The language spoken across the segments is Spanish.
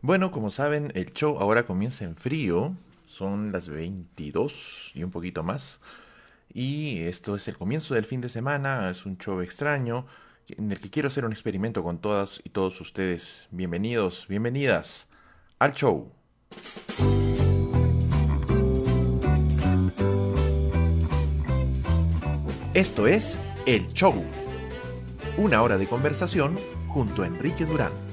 Bueno, como saben, el show ahora comienza en frío. Son las 22 y un poquito más. Y esto es el comienzo del fin de semana. Es un show extraño en el que quiero hacer un experimento con todas y todos ustedes. Bienvenidos, bienvenidas al show. Esto es El Show. Una hora de conversación junto a Enrique Durán.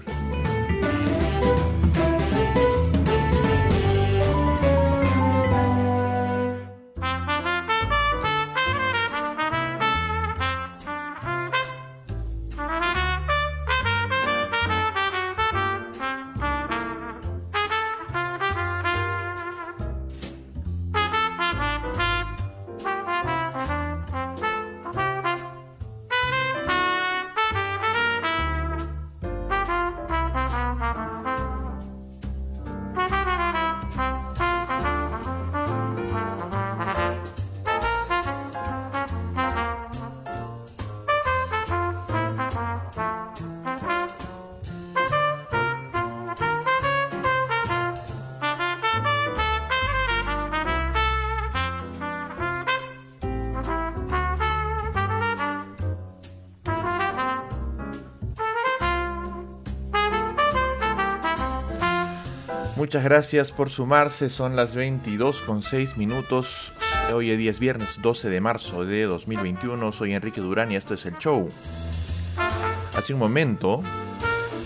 Muchas gracias por sumarse, son las 22 con 6 minutos. Hoy es día es viernes 12 de marzo de 2021. Soy Enrique Durán y esto es el show. Hace un momento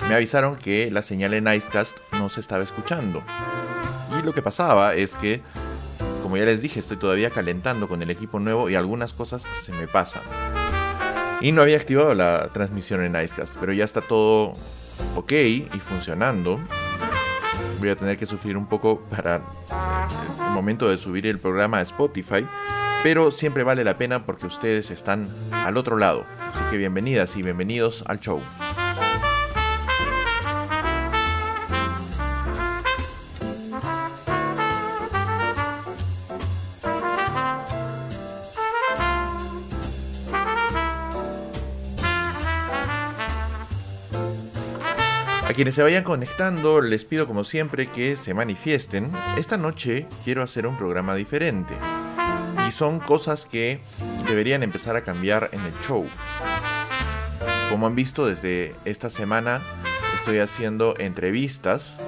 me avisaron que la señal en Icecast no se estaba escuchando. Y lo que pasaba es que, como ya les dije, estoy todavía calentando con el equipo nuevo y algunas cosas se me pasan. Y no había activado la transmisión en Icecast, pero ya está todo ok y funcionando voy a tener que sufrir un poco para el momento de subir el programa a Spotify, pero siempre vale la pena porque ustedes están al otro lado. Así que bienvenidas y bienvenidos al show. Quienes se vayan conectando, les pido como siempre que se manifiesten. Esta noche quiero hacer un programa diferente. Y son cosas que deberían empezar a cambiar en el show. Como han visto desde esta semana, estoy haciendo entrevistas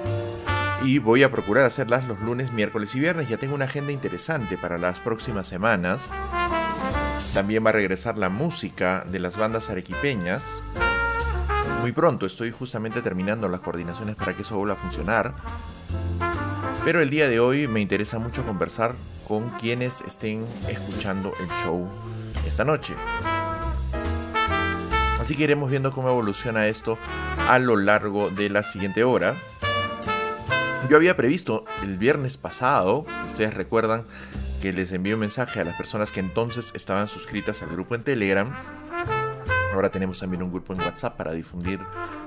y voy a procurar hacerlas los lunes, miércoles y viernes. Ya tengo una agenda interesante para las próximas semanas. También va a regresar la música de las bandas arequipeñas muy pronto. Estoy justamente terminando las coordinaciones para que eso vuelva a funcionar. Pero el día de hoy me interesa mucho conversar con quienes estén escuchando el show esta noche. Así que iremos viendo cómo evoluciona esto a lo largo de la siguiente hora. Yo había previsto el viernes pasado, ustedes recuerdan que les envié un mensaje a las personas que entonces estaban suscritas al grupo en Telegram ahora tenemos también un grupo en WhatsApp para difundir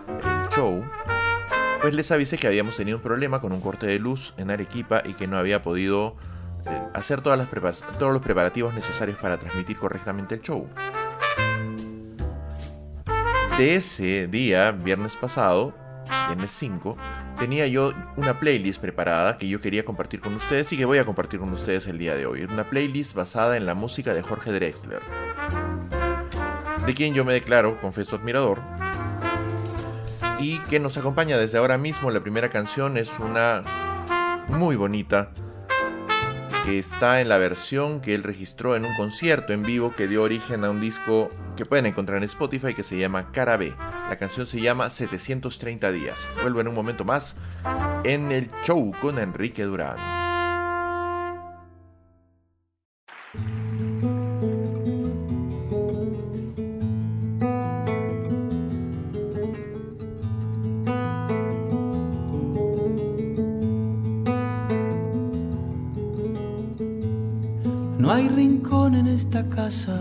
el show, pues les avisé que habíamos tenido un problema con un corte de luz en Arequipa y que no había podido eh, hacer todas las todos los preparativos necesarios para transmitir correctamente el show. De ese día, viernes pasado, viernes 5, tenía yo una playlist preparada que yo quería compartir con ustedes y que voy a compartir con ustedes el día de hoy. Una playlist basada en la música de Jorge Drexler de quien yo me declaro confeso admirador, y que nos acompaña desde ahora mismo. La primera canción es una muy bonita, que está en la versión que él registró en un concierto en vivo que dio origen a un disco que pueden encontrar en Spotify que se llama Cara B. La canción se llama 730 días. Vuelvo en un momento más en el show con Enrique Durán. Casa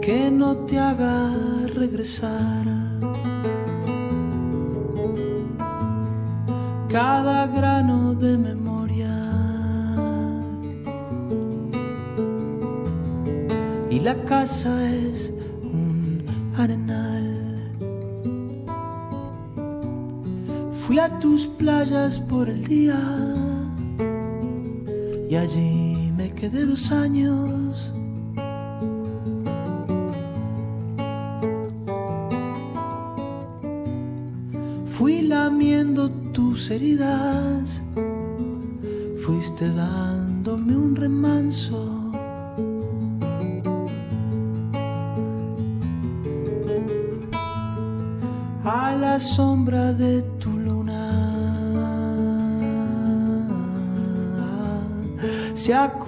que no te haga regresar. Cada grano de memoria y la casa es Fui a tus playas por el día y allí me quedé dos años. Fui lamiendo tus heridas, fuiste dándome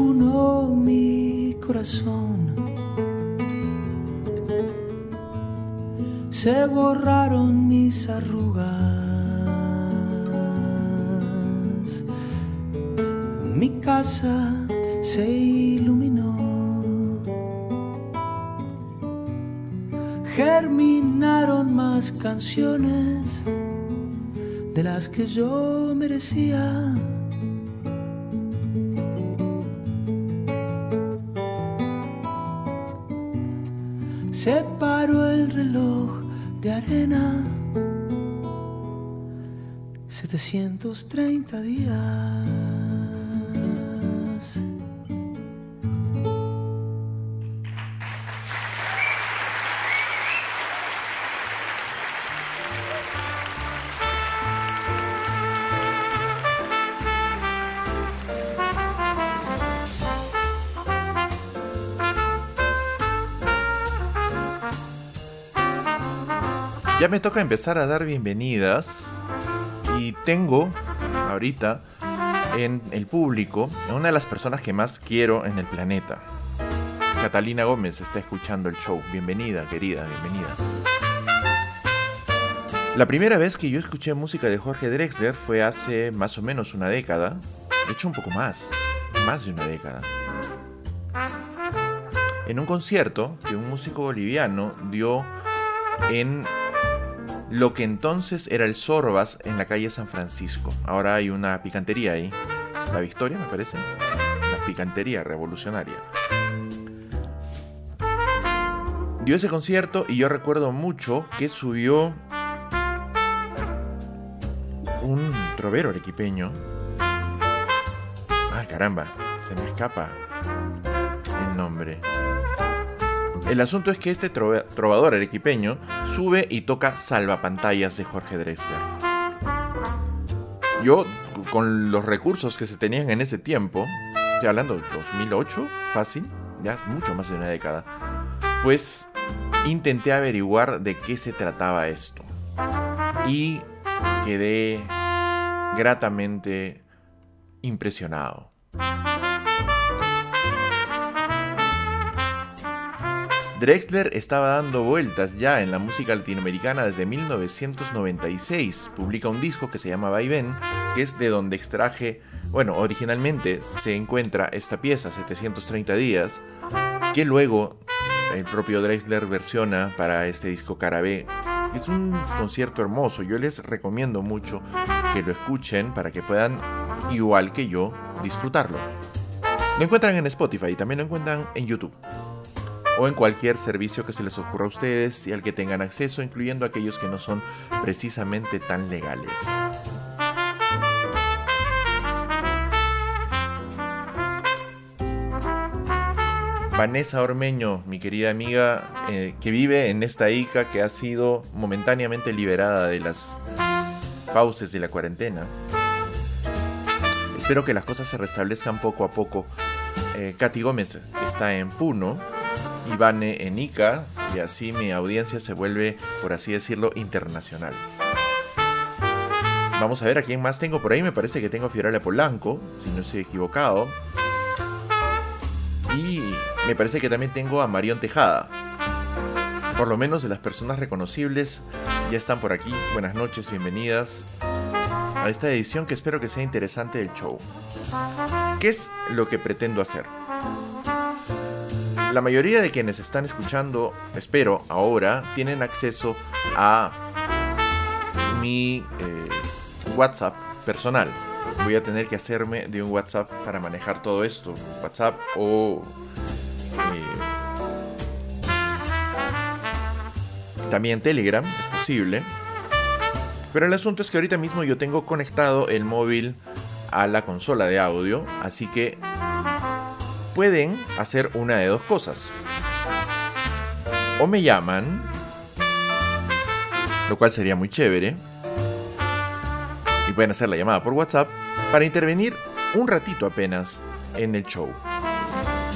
se acunó mi corazón. se borraron mis arrugas. Mi casa se iluminó. Germinaron más canciones de las que yo merecía. 730 días. Ya me toca empezar a dar bienvenidas tengo ahorita en el público a una de las personas que más quiero en el planeta. Catalina Gómez está escuchando el show. Bienvenida, querida, bienvenida. La primera vez que yo escuché música de Jorge Drexler fue hace más o menos una década. De hecho, un poco más. Más de una década. En un concierto que un músico boliviano dio en lo que entonces era el Sorbas en la calle San Francisco. Ahora hay una picantería ahí. La Victoria, me parece. La picantería revolucionaria. Dio ese concierto y yo recuerdo mucho que subió un trovero arequipeño. Ay, caramba, se me escapa el nombre. El asunto es que este trovador arequipeño sube y toca Salvapantallas de Jorge Drexler. Yo, con los recursos que se tenían en ese tiempo, estoy hablando de 2008, fácil, ya es mucho más de una década, pues intenté averiguar de qué se trataba esto. Y quedé gratamente impresionado. Drexler estaba dando vueltas ya en la música latinoamericana desde 1996. Publica un disco que se llama Vaivén, que es de donde extraje, bueno, originalmente se encuentra esta pieza, 730 días, que luego el propio Drexler versiona para este disco Carabé. Es un concierto hermoso, yo les recomiendo mucho que lo escuchen para que puedan, igual que yo, disfrutarlo. Lo encuentran en Spotify y también lo encuentran en YouTube o en cualquier servicio que se les ocurra a ustedes y al que tengan acceso, incluyendo aquellos que no son precisamente tan legales. Vanessa Ormeño, mi querida amiga, eh, que vive en esta ICA que ha sido momentáneamente liberada de las fauces de la cuarentena. Espero que las cosas se restablezcan poco a poco. Eh, Katy Gómez está en Puno, Ivane en Ica y así mi audiencia se vuelve, por así decirlo, internacional. Vamos a ver a quién más tengo por ahí. Me parece que tengo a Fiorella Polanco, si no estoy equivocado. Y me parece que también tengo a Marión Tejada. Por lo menos de las personas reconocibles ya están por aquí. Buenas noches, bienvenidas a esta edición que espero que sea interesante del show. ¿Qué es lo que pretendo hacer? La mayoría de quienes están escuchando, espero, ahora, tienen acceso a mi eh, WhatsApp personal. Voy a tener que hacerme de un WhatsApp para manejar todo esto. WhatsApp o... Eh, también Telegram, es posible. Pero el asunto es que ahorita mismo yo tengo conectado el móvil a la consola de audio, así que pueden hacer una de dos cosas. O me llaman, lo cual sería muy chévere, y pueden hacer la llamada por WhatsApp para intervenir un ratito apenas en el show.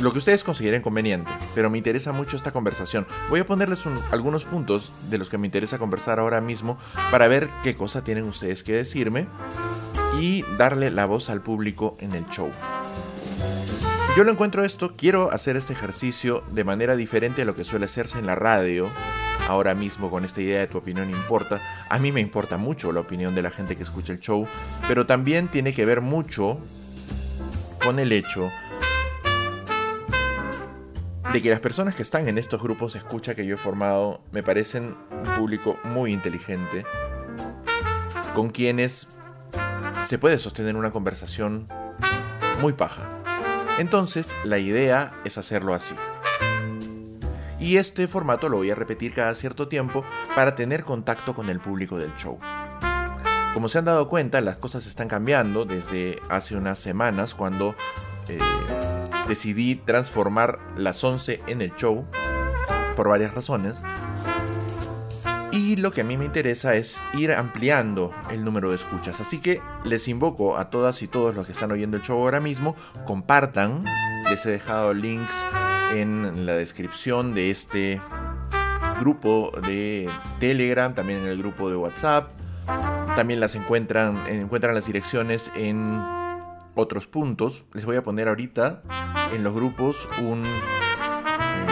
Lo que ustedes consideren conveniente, pero me interesa mucho esta conversación. Voy a ponerles algunos puntos de los que me interesa conversar ahora mismo para ver qué cosa tienen ustedes que decirme y darle la voz al público en el show. Yo lo encuentro esto, quiero hacer este ejercicio de manera diferente a lo que suele hacerse en la radio. Ahora mismo con esta idea de tu opinión importa. A mí me importa mucho la opinión de la gente que escucha el show, pero también tiene que ver mucho con el hecho de que las personas que están en estos grupos de escucha que yo he formado me parecen un público muy inteligente, con quienes se puede sostener una conversación muy paja. Entonces, la idea es hacerlo así. Y este formato lo voy a repetir cada cierto tiempo para tener contacto con el público del show. Como se han dado cuenta, las cosas están cambiando desde hace unas semanas cuando eh, decidí transformar las 11 en el show por varias razones. Y lo que a mí me interesa es ir ampliando el número de escuchas. Así que les invoco a todas y todos los que están oyendo el show ahora mismo, compartan. Les he dejado links en la descripción de este grupo de Telegram, también en el grupo de WhatsApp. También las encuentran, encuentran las direcciones en otros puntos. Les voy a poner ahorita en los grupos un eh,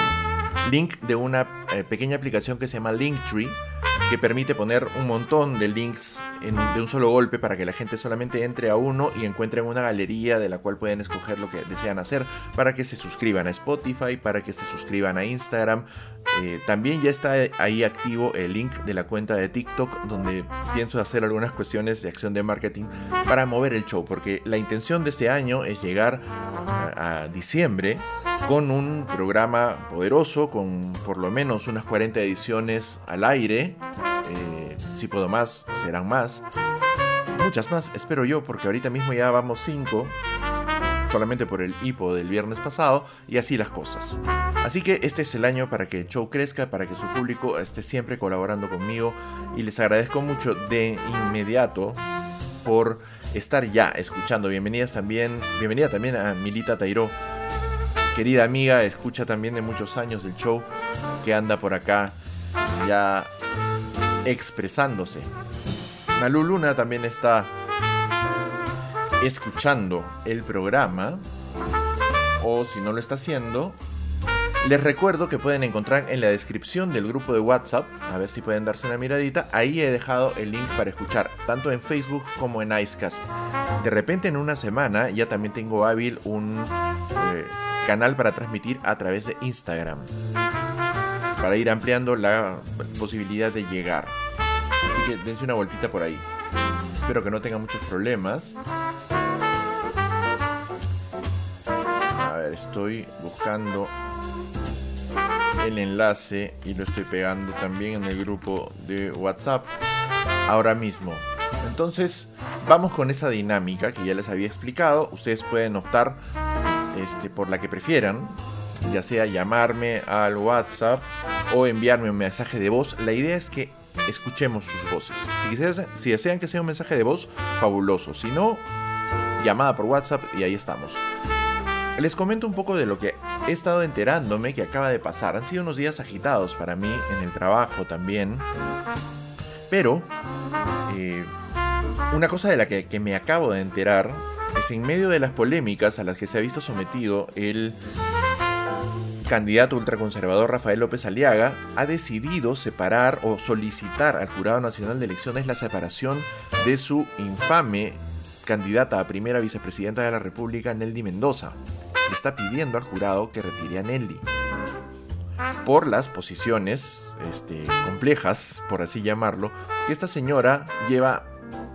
link de una eh, pequeña aplicación que se llama Linktree Bye. Que permite poner un montón de links de un solo golpe para que la gente solamente entre a uno y encuentren una galería de la cual pueden escoger lo que desean hacer para que se suscriban a Spotify, para que se suscriban a Instagram. Eh, también ya está ahí activo el link de la cuenta de TikTok donde pienso hacer algunas cuestiones de acción de marketing para mover el show porque la intención de este año es llegar a diciembre con un programa poderoso, con por lo menos unas 40 ediciones al aire. Eh, si puedo más, serán más. Muchas más, espero yo, porque ahorita mismo ya vamos 5, solamente por el hipo del viernes pasado, y así las cosas. Así que este es el año para que el show crezca, para que su público esté siempre colaborando conmigo, y les agradezco mucho de inmediato por estar ya escuchando. Bienvenidas también, bienvenida también a Milita Tairó querida amiga, escucha también de muchos años del show, que anda por acá ya expresándose. Malu Luna también está escuchando el programa, o si no lo está haciendo, les recuerdo que pueden encontrar en la descripción del grupo de WhatsApp, a ver si pueden darse una miradita, ahí he dejado el link para escuchar, tanto en Facebook como en Icecast. De repente en una semana ya también tengo hábil un... Eh, canal para transmitir a través de Instagram. Para ir ampliando la posibilidad de llegar. Así que dense una vueltita por ahí. Espero que no tenga muchos problemas. A ver, estoy buscando el enlace y lo estoy pegando también en el grupo de WhatsApp ahora mismo. Entonces, vamos con esa dinámica que ya les había explicado. Ustedes pueden optar este, por la que prefieran, ya sea llamarme al WhatsApp o enviarme un mensaje de voz. La idea es que escuchemos sus voces. Si, desean que sea un mensaje de voz, fabuloso. Si no, llamada por WhatsApp y ahí estamos. Les comento un poco de lo que he estado enterándome que acaba de pasar. Han sido unos días agitados para mí en el trabajo también. Pero eh, una cosa de la que me acabo de enterar es en medio de las polémicas a las que se ha visto sometido el candidato ultraconservador Rafael López Aliaga, ha decidido separar o solicitar al Jurado Nacional de Elecciones la separación de su infame candidata a primera vicepresidenta de la República, Nelly Mendoza. Le está pidiendo al jurado que retire a Nelly por las posiciones este, complejas, por así llamarlo, que esta señora lleva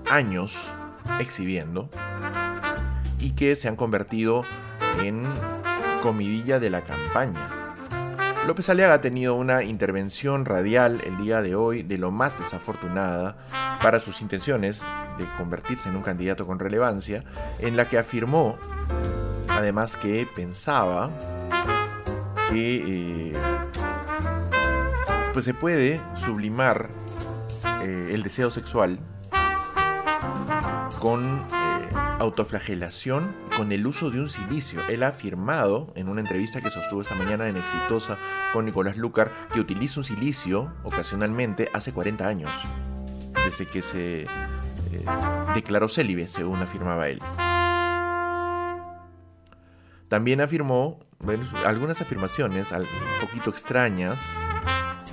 años exhibiendo y que se han convertido en comidilla de la campaña. López Aliaga ha tenido una intervención radial el día de hoy de lo más desafortunada para sus intenciones de convertirse en un candidato con relevancia, en la que afirmó además que pensaba que eh, pues se puede sublimar eh, el deseo sexual con autoflagelación con el uso de un silicio. Él ha afirmado en una entrevista que sostuvo esta mañana en Exitosa con Nicolás Lucar que utiliza un silicio ocasionalmente hace 40 años, desde que se declaró célibe, según afirmaba él. También afirmó algunas afirmaciones un poquito extrañas,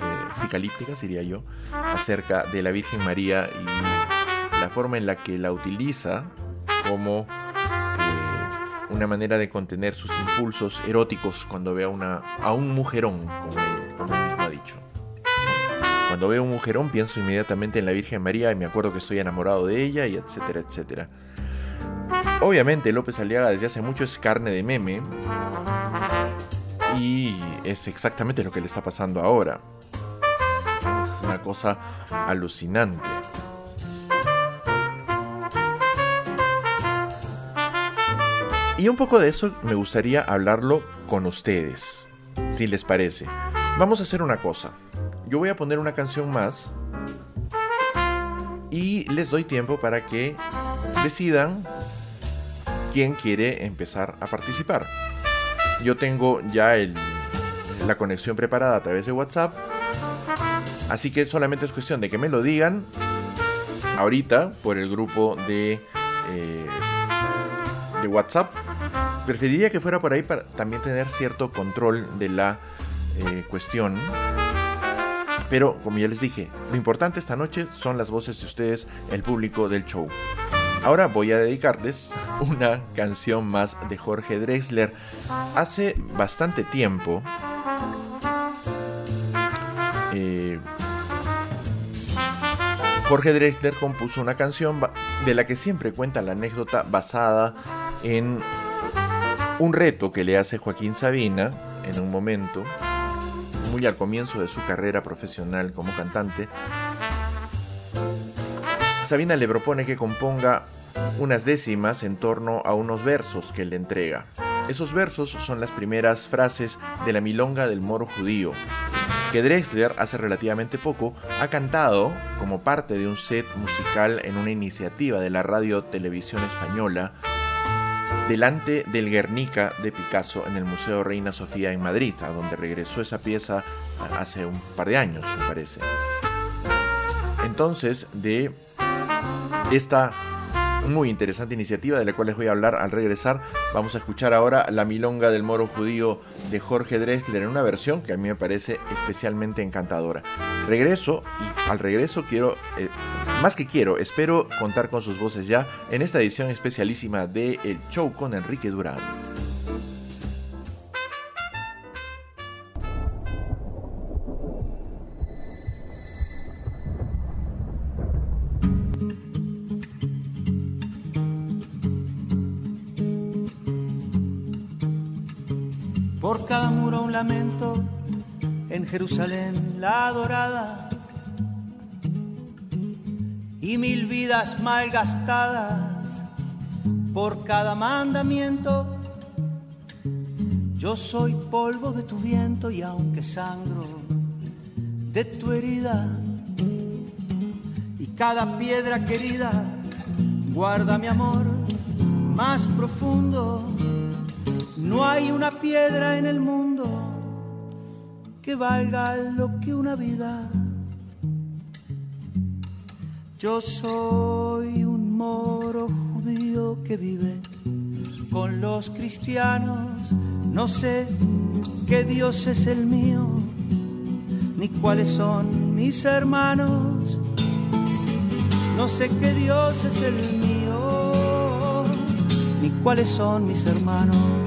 eh, psicalípticas diría yo, acerca de la Virgen María y la forma en la que la utiliza como eh, una manera de contener sus impulsos eróticos cuando ve a, a un mujerón, como él, mismo ha dicho. Cuando veo un mujerón pienso inmediatamente en la Virgen María y me acuerdo que estoy enamorado de ella y etcétera, etcétera. Obviamente López Aliaga desde hace mucho es carne de meme y es exactamente lo que le está pasando ahora. Es una cosa alucinante. Y un poco de eso me gustaría hablarlo con ustedes, si les parece. Vamos a hacer una cosa. Yo voy a poner una canción más y les doy tiempo para que decidan quién quiere empezar a participar. Yo tengo ya la conexión preparada a través de WhatsApp. Así que solamente es cuestión de que me lo digan ahorita por el grupo de, eh, WhatsApp. Preferiría que fuera por ahí para también tener cierto control de la eh, cuestión. Pero como ya les dije, lo importante esta noche son las voces de ustedes, el público del show. Ahora voy a dedicarles una canción más de Jorge Drexler. Hace bastante tiempo, eh, Jorge Drexler compuso una canción de la que siempre cuenta la anécdota basada en un reto que le hace Joaquín Sabina en un momento, muy al comienzo de su carrera profesional como cantante, Sabina le propone que componga unas décimas en torno a unos versos que le entrega. Esos versos son las primeras frases de la milonga del moro judío, que Drexler hace relativamente poco ha cantado como parte de un set musical en una iniciativa de la radio televisión española delante del Guernica de Picasso en el Museo Reina Sofía en Madrid, a donde regresó esa pieza hace un par de años, me parece. Entonces, de esta muy interesante iniciativa de la cual les voy a hablar al regresar, vamos a escuchar ahora La Milonga del Moro Judío de Jorge Drexler en una versión que a mí me parece especialmente encantadora. Regreso y al regreso quiero, eh, más que quiero, espero contar con sus voces ya en esta edición especialísima de El Show con Enrique Durán. Jerusalén la adorada, y mil vidas malgastadas por cada mandamiento. Yo soy polvo de tu viento y aunque sangro de tu herida, y cada piedra querida guarda mi amor más profundo no hay una piedra en el mundo que valga lo que una vida. Yo soy un moro judío que vive con los cristianos. No sé qué Dios es el mío, ni cuáles son mis hermanos. No sé qué Dios es el mío, ni cuáles son mis hermanos.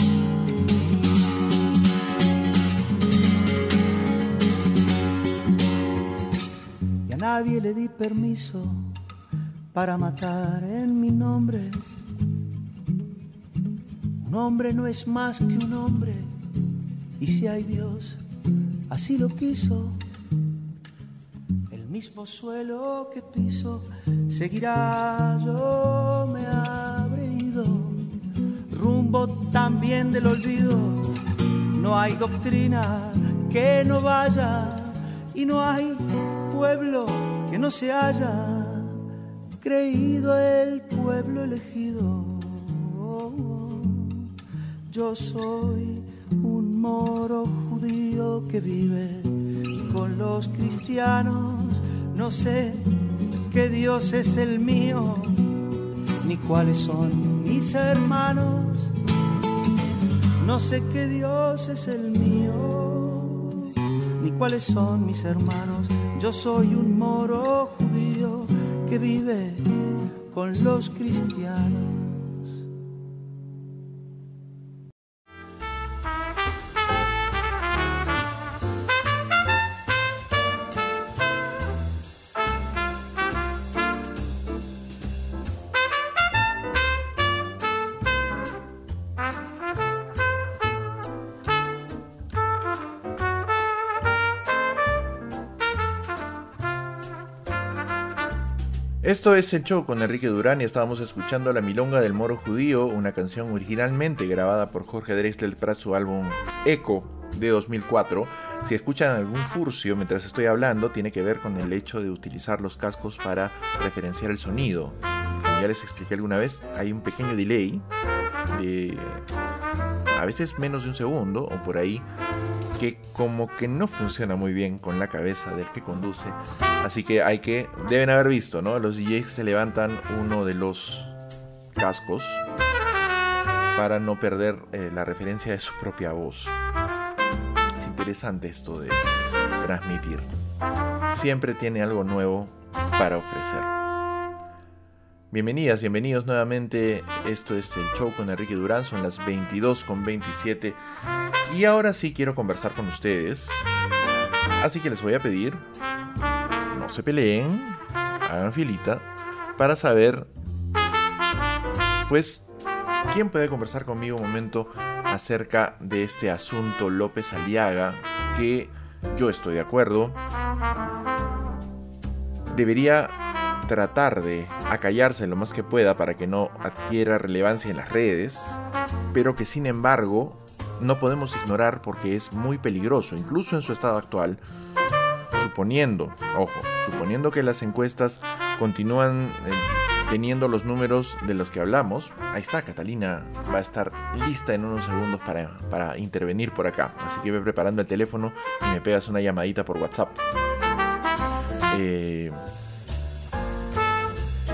Nadie le di permiso para matar en mi nombre. Un hombre no es más que un hombre, y si hay Dios, así lo quiso mismo suelo que piso seguirá, yo me habré ido, rumbo también del olvido. No hay doctrina que no vaya y no hay pueblo que no se haya creído el pueblo elegido. Yo soy un moro judío que vive con los cristianos. No sé qué Dios es el mío, ni cuáles son mis hermanos. No sé qué Dios es el mío, ni cuáles son mis hermanos. Yo soy un moro judío que vive con los cristianos. Esto es El Show con Enrique Durán y estábamos escuchando La Milonga del Moro Judío, una canción originalmente grabada por Jorge Drexler para su álbum Echo de 2004. Si escuchan algún furcio mientras estoy hablando, tiene que ver con el hecho de utilizar los cascos para referenciar el sonido. Como ya les expliqué alguna vez, hay un pequeño delay de a veces menos de un segundo o por ahí que como que no funciona muy bien con la cabeza del que conduce. Así que hay que, deben haber visto, ¿no? Los DJs se levantan uno de los cascos para no perder eh, la referencia de su propia voz. Es interesante esto de transmitir. Siempre tiene algo nuevo para ofrecer. Bienvenidas, bienvenidos nuevamente. Esto es el show con Enrique Durán. Son las 22 con 27 y ahora sí quiero conversar con ustedes. Así que les voy a pedir, no se peleen, hagan filita, para saber, pues, quién puede conversar conmigo un momento acerca de este asunto López Aliaga, que yo estoy de acuerdo. Debería tratar de acallarse lo más que pueda para que no adquiera relevancia en las redes, pero que sin embargo no podemos ignorar porque es muy peligroso, incluso en su estado actual, suponiendo, ojo, suponiendo que las encuestas continúan eh, teniendo los números de los que hablamos, ahí está, Catalina va a estar lista en unos segundos para, para intervenir por acá. Así que ve preparando el teléfono y me pegas una llamadita por WhatsApp. Eh,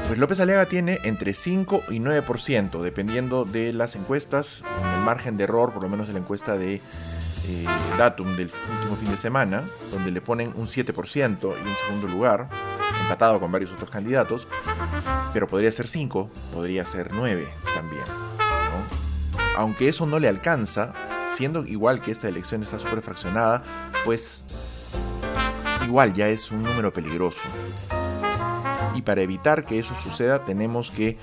pues López Aliaga tiene entre 5 y 9%, dependiendo de las encuestas, en el margen de error, por lo menos de la encuesta de eh, Datum del último fin de semana, donde le ponen un 7% y un segundo lugar, empatado con varios otros candidatos, pero podría ser 5, podría ser 9 también. Aunque eso no le alcanza, siendo igual que esta elección está súper fraccionada, pues igual ya es un número peligroso y para evitar que eso suceda tenemos que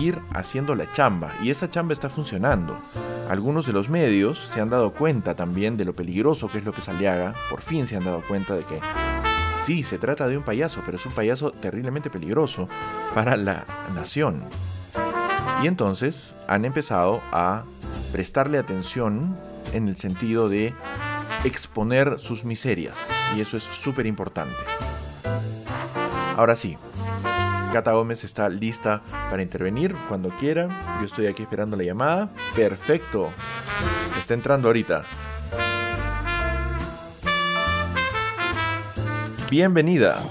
ir haciendo la chamba y esa chamba está funcionando. Algunos de los medios se han dado cuenta también de lo peligroso que es López Aliaga, por fin se han dado cuenta de que sí, se trata de un payaso, pero es un payaso terriblemente peligroso para la nación. Y entonces han empezado a prestarle atención en el sentido de exponer sus miserias. Y eso es súper importante. Ahora sí, Cata Gómez está lista para intervenir cuando quiera. Yo estoy aquí esperando la llamada. Perfecto. Está entrando ahorita. Bienvenida.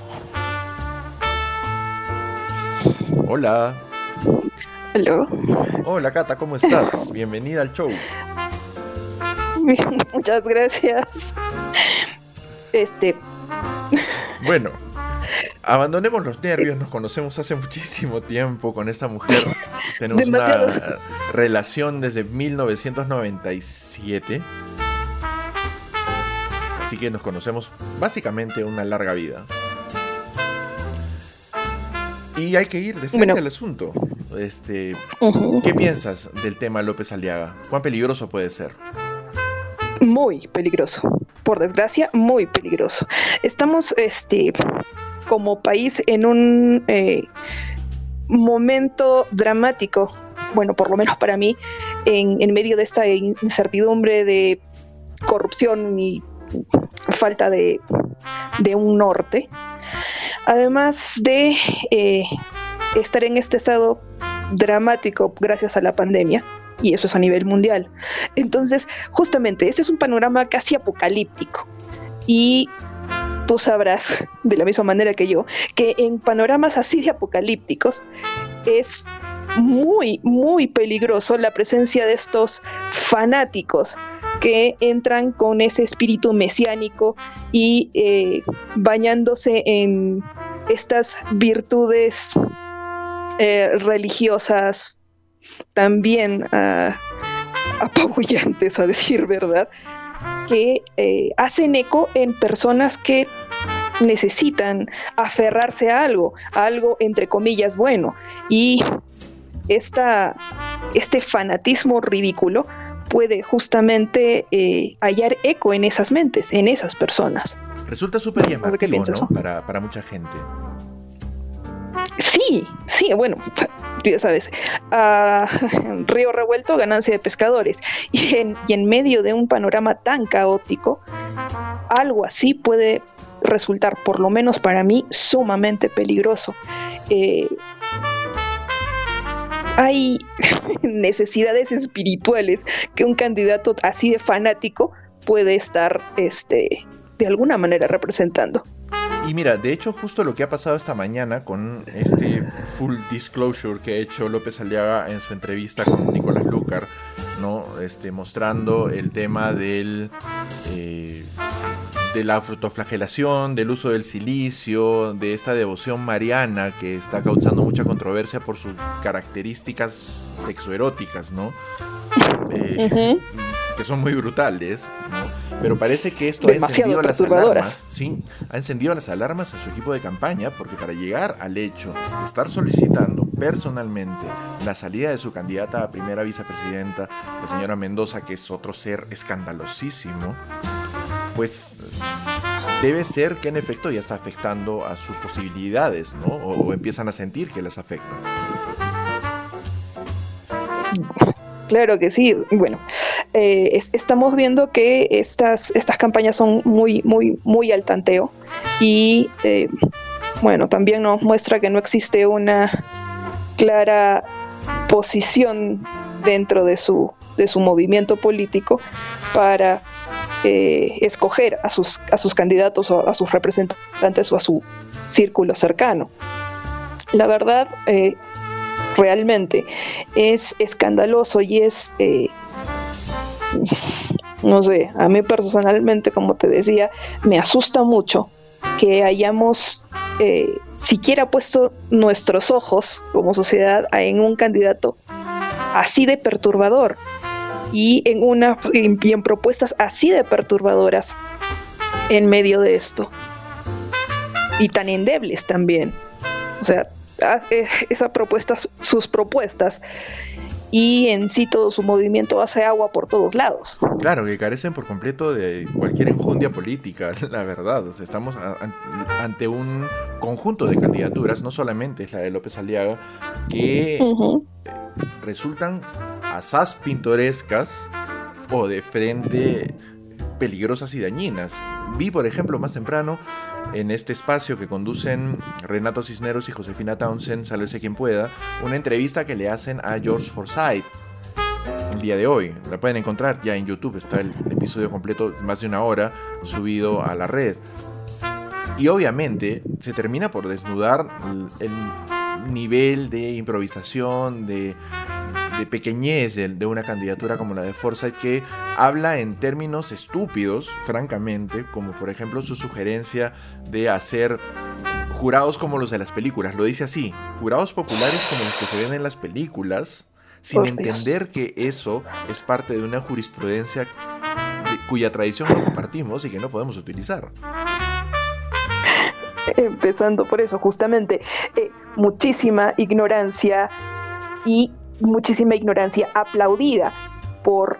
Hola. Hola. Hola Cata, ¿cómo estás? Bienvenida al show. muchas gracias. Este. Bueno, abandonemos los nervios, nos conocemos hace muchísimo tiempo con esta mujer. Tenemos una relación desde 1997. Así que nos conocemos básicamente una larga vida. Y hay que ir de frente al asunto. Este, ¿Qué piensas del tema López Aliaga? ¿Cuán peligroso puede ser? Muy peligroso. Por desgracia, muy peligroso. Estamos, este, como país en un eh, momento dramático, bueno, por lo menos para mí, en, medio de esta incertidumbre de corrupción y falta de, de un norte además de eh, estar en este estado dramático gracias a la pandemia, y eso es a nivel mundial. Entonces, justamente, este es un panorama casi apocalíptico. Y tú sabrás, de la misma manera que yo, que en panoramas así de apocalípticos es muy, muy peligroso la presencia de estos fanáticos que entran con ese espíritu mesiánico y eh, bañándose en estas virtudes eh, religiosas también uh, apabullantes, a decir verdad, que eh, hacen eco en personas que necesitan aferrarse a algo, a algo entre comillas bueno. Y esta, este fanatismo ridículo puede justamente eh, hallar eco en esas mentes, en esas personas. Resulta súper llamativo, ¿no? Para, para mucha gente. Sí, sí, bueno, ya sabes, río revuelto, ganancia de pescadores. Y en, y en medio de un panorama tan caótico, algo así puede resultar, por lo menos para mí, sumamente peligroso. Eh, hay necesidades espirituales que un candidato así de fanático puede estar este, de alguna manera representando. Y mira, de hecho justo lo que ha pasado esta mañana con este full disclosure que ha hecho López Aliaga en su entrevista con Nicolás Lucar, ¿no? Este, mostrando el tema del eh, de la autoflagelación, del uso del silicio, de esta devoción mariana que está causando mucha controversia por sus características sexoeróticas, ¿no? Eh, que son muy brutales, ¿no? Pero parece que esto ha encendido las alarmas, sí, ha encendido las alarmas a su equipo de campaña, porque para llegar al hecho de estar solicitando personalmente la salida de su candidata a primera vicepresidenta, la señora Mendoza, que es otro ser escandalosísimo, pues debe ser que en efecto ya está afectando a sus posibilidades, ¿no? O, empiezan a sentir que les afecta. Claro que sí. Bueno, eh, estamos viendo que estas, estas campañas son muy, muy, muy al tanteo y eh, bueno, también nos muestra que no existe una clara posición dentro de su, de su movimiento político para eh, escoger a sus, a sus candidatos o a sus representantes o a su círculo cercano. La verdad, eh, realmente es escandaloso y es, eh, no sé, a mí personalmente, como te decía, me asusta mucho que hayamos siquiera puesto nuestros ojos como sociedad en un candidato así de perturbador y en, una, en propuestas así de perturbadoras en medio de esto. Y tan endebles también. O sea, eh, esa propuesta, sus propuestas y en sí todo su movimiento hace agua por todos lados. Claro, que carecen por completo de cualquier enjundia política, la verdad. estamos ante un conjunto de candidaturas, no solamente es la de López Aliaga, que resultan asaz pintorescas o de frente peligrosas y dañinas. Vi, por ejemplo, más temprano en este espacio que conducen Renato Cisneros y Josefina Townsend, sálvese quien pueda, una entrevista que le hacen a George Forsyth el día de hoy. La pueden encontrar ya en YouTube, está el episodio completo, más de una hora, subido a la red. Y obviamente se termina por desnudar el nivel de improvisación, de, pequeñez de, una candidatura como la de Forsyth que habla en términos estúpidos, francamente, como por ejemplo su sugerencia de hacer jurados como los de las películas. Lo dice así, jurados populares como los que se ven en las películas, sin entender que eso es parte de una jurisprudencia cuya tradición no compartimos y que no podemos utilizar empezando por eso, justamente, eh, muchísima ignorancia y muchísima ignorancia aplaudida por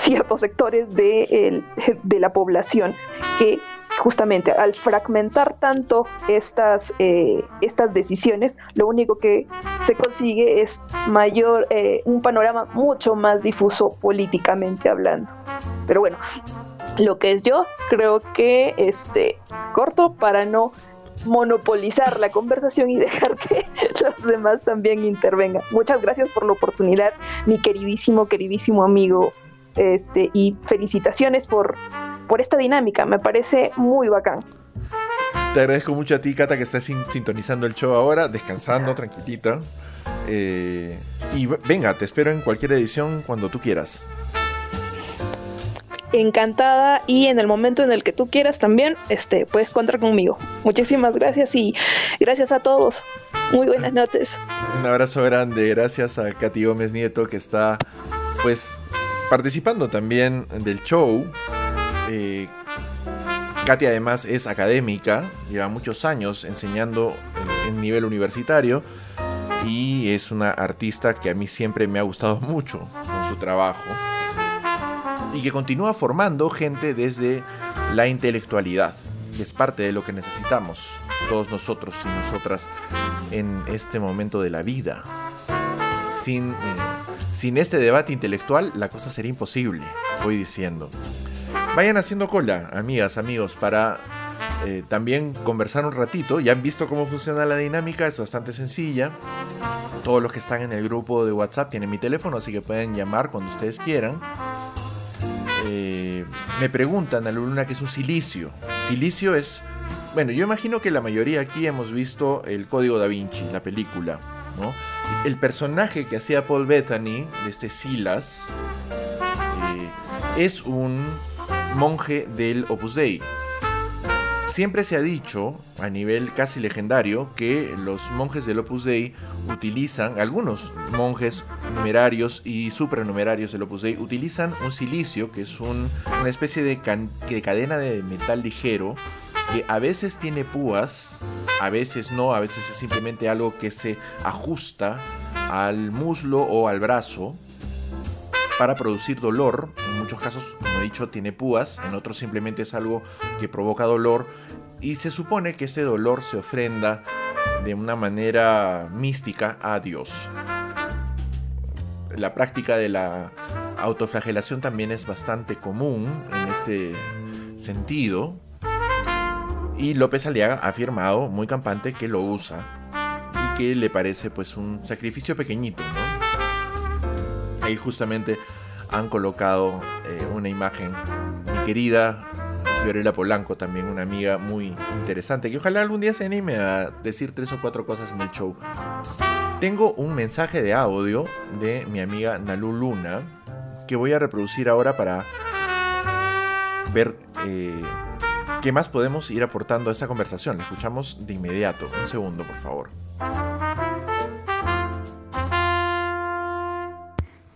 ciertos sectores de, de la población que justamente al fragmentar tanto estas, eh, estas decisiones, lo único que se consigue es mayor, eh, un panorama mucho más difuso políticamente hablando. Pero bueno, lo que es yo, creo que este corto para no monopolizar la conversación y dejar que los demás también intervengan. Muchas gracias por la oportunidad, mi queridísimo, queridísimo amigo, este, y felicitaciones por, por esta dinámica, me parece muy bacán. Te agradezco mucho a ti, Cata, que estás sintonizando el show ahora, descansando, tranquilita. Eh, y venga, te espero en cualquier edición cuando tú quieras encantada y en el momento en el que tú quieras también, este, puedes contar conmigo. Muchísimas gracias y gracias a todos. Muy buenas noches. Un abrazo grande, gracias a Katy Gómez Nieto que está pues participando también del show. Eh, Katy además es académica, lleva muchos años enseñando en, en nivel universitario y es una artista que a mí siempre me ha gustado mucho con su trabajo y que continúa formando gente desde la intelectualidad, es parte de lo que necesitamos todos nosotros y nosotras en este momento de la vida. Sin, eh, sin este debate intelectual la cosa sería imposible, voy diciendo. Vayan haciendo cola, amigas, amigos, para eh, también conversar un ratito. Ya han visto cómo funciona la dinámica, es bastante sencilla. Todos los que están en el grupo de WhatsApp tienen mi teléfono, así que pueden llamar cuando ustedes quieran. Me preguntan a Luna que es un silicio. Silicio es. Bueno, yo imagino que la mayoría aquí hemos visto el Código da Vinci, la película. ¿no? El personaje que hacía Paul Bettany, de este Silas, eh, es un monje del Opus Dei. Siempre se ha dicho, a nivel casi legendario, que los monjes del Opus Dei utilizan, algunos monjes numerarios y supranumerarios del Opus Dei utilizan un silicio, que es una especie de, de cadena de metal ligero, que a veces tiene púas, a veces no, a veces es simplemente algo que se ajusta al muslo o al brazo para producir dolor. En muchos casos, como he dicho, tiene púas, en otros simplemente es algo que provoca dolor y se supone que este dolor se ofrenda de una manera mística a Dios. La práctica de la autoflagelación también es bastante común en este sentido. Y López Aliaga ha afirmado muy campante que lo usa y que le parece pues un sacrificio pequeñito, Ahí justamente han colocado eh, una imagen, mi querida Fiorella Polanco, también una amiga muy interesante, que ojalá algún día se anime a decir tres o cuatro cosas en el show. Tengo un mensaje de audio de mi amiga Nalu Luna que voy a reproducir ahora para ver eh, qué más podemos ir aportando a esta conversación. La escuchamos de inmediato. Un segundo, por favor.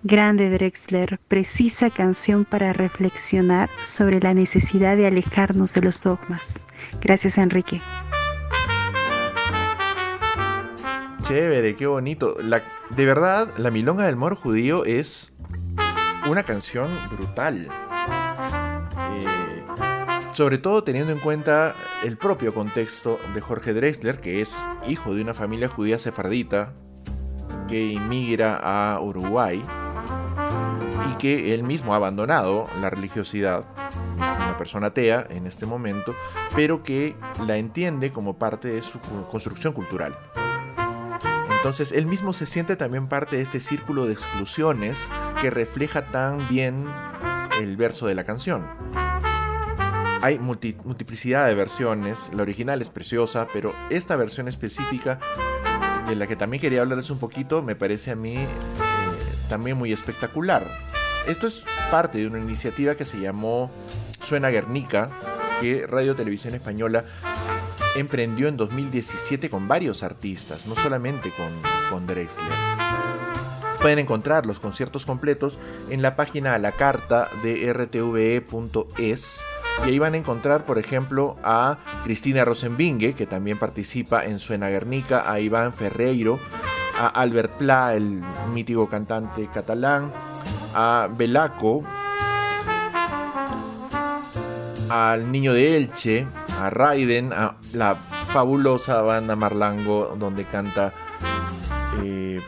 Grande Drexler, precisa canción para reflexionar sobre la necesidad de alejarnos de los dogmas. Gracias, Enrique. Chévere, qué bonito. de verdad, La Milonga del Mor Judío es una canción brutal. Eh, sobre todo teniendo en cuenta el propio contexto de Jorge Drexler, que es hijo de una familia judía sefardita, que inmigra a Uruguay que él mismo ha abandonado la religiosidad. Es una persona atea en este momento, pero que la entiende como parte de su construcción cultural. Entonces él mismo se siente también parte de este círculo de exclusiones que refleja tan bien el verso de la canción. Hay multiplicidad de versiones, la original es preciosa, pero esta versión específica de la que también quería hablarles un poquito me parece a mí eh, también muy espectacular. Esto es parte de una iniciativa que se llamó Suena Guernica, que Radio Televisión Española emprendió en 2017 con varios artistas, no solamente con, con Drexler. Pueden encontrar los conciertos completos en la página a la carta de rtve.es y ahí van a encontrar, por ejemplo, a Cristina Rosenbinge, que también participa en Suena Guernica, a Iván Ferreiro, a Albert Pla, el mítico cantante catalán, a Belaco, al Niño de Elche, a Raiden, a la fabulosa banda Marlango, donde canta eh,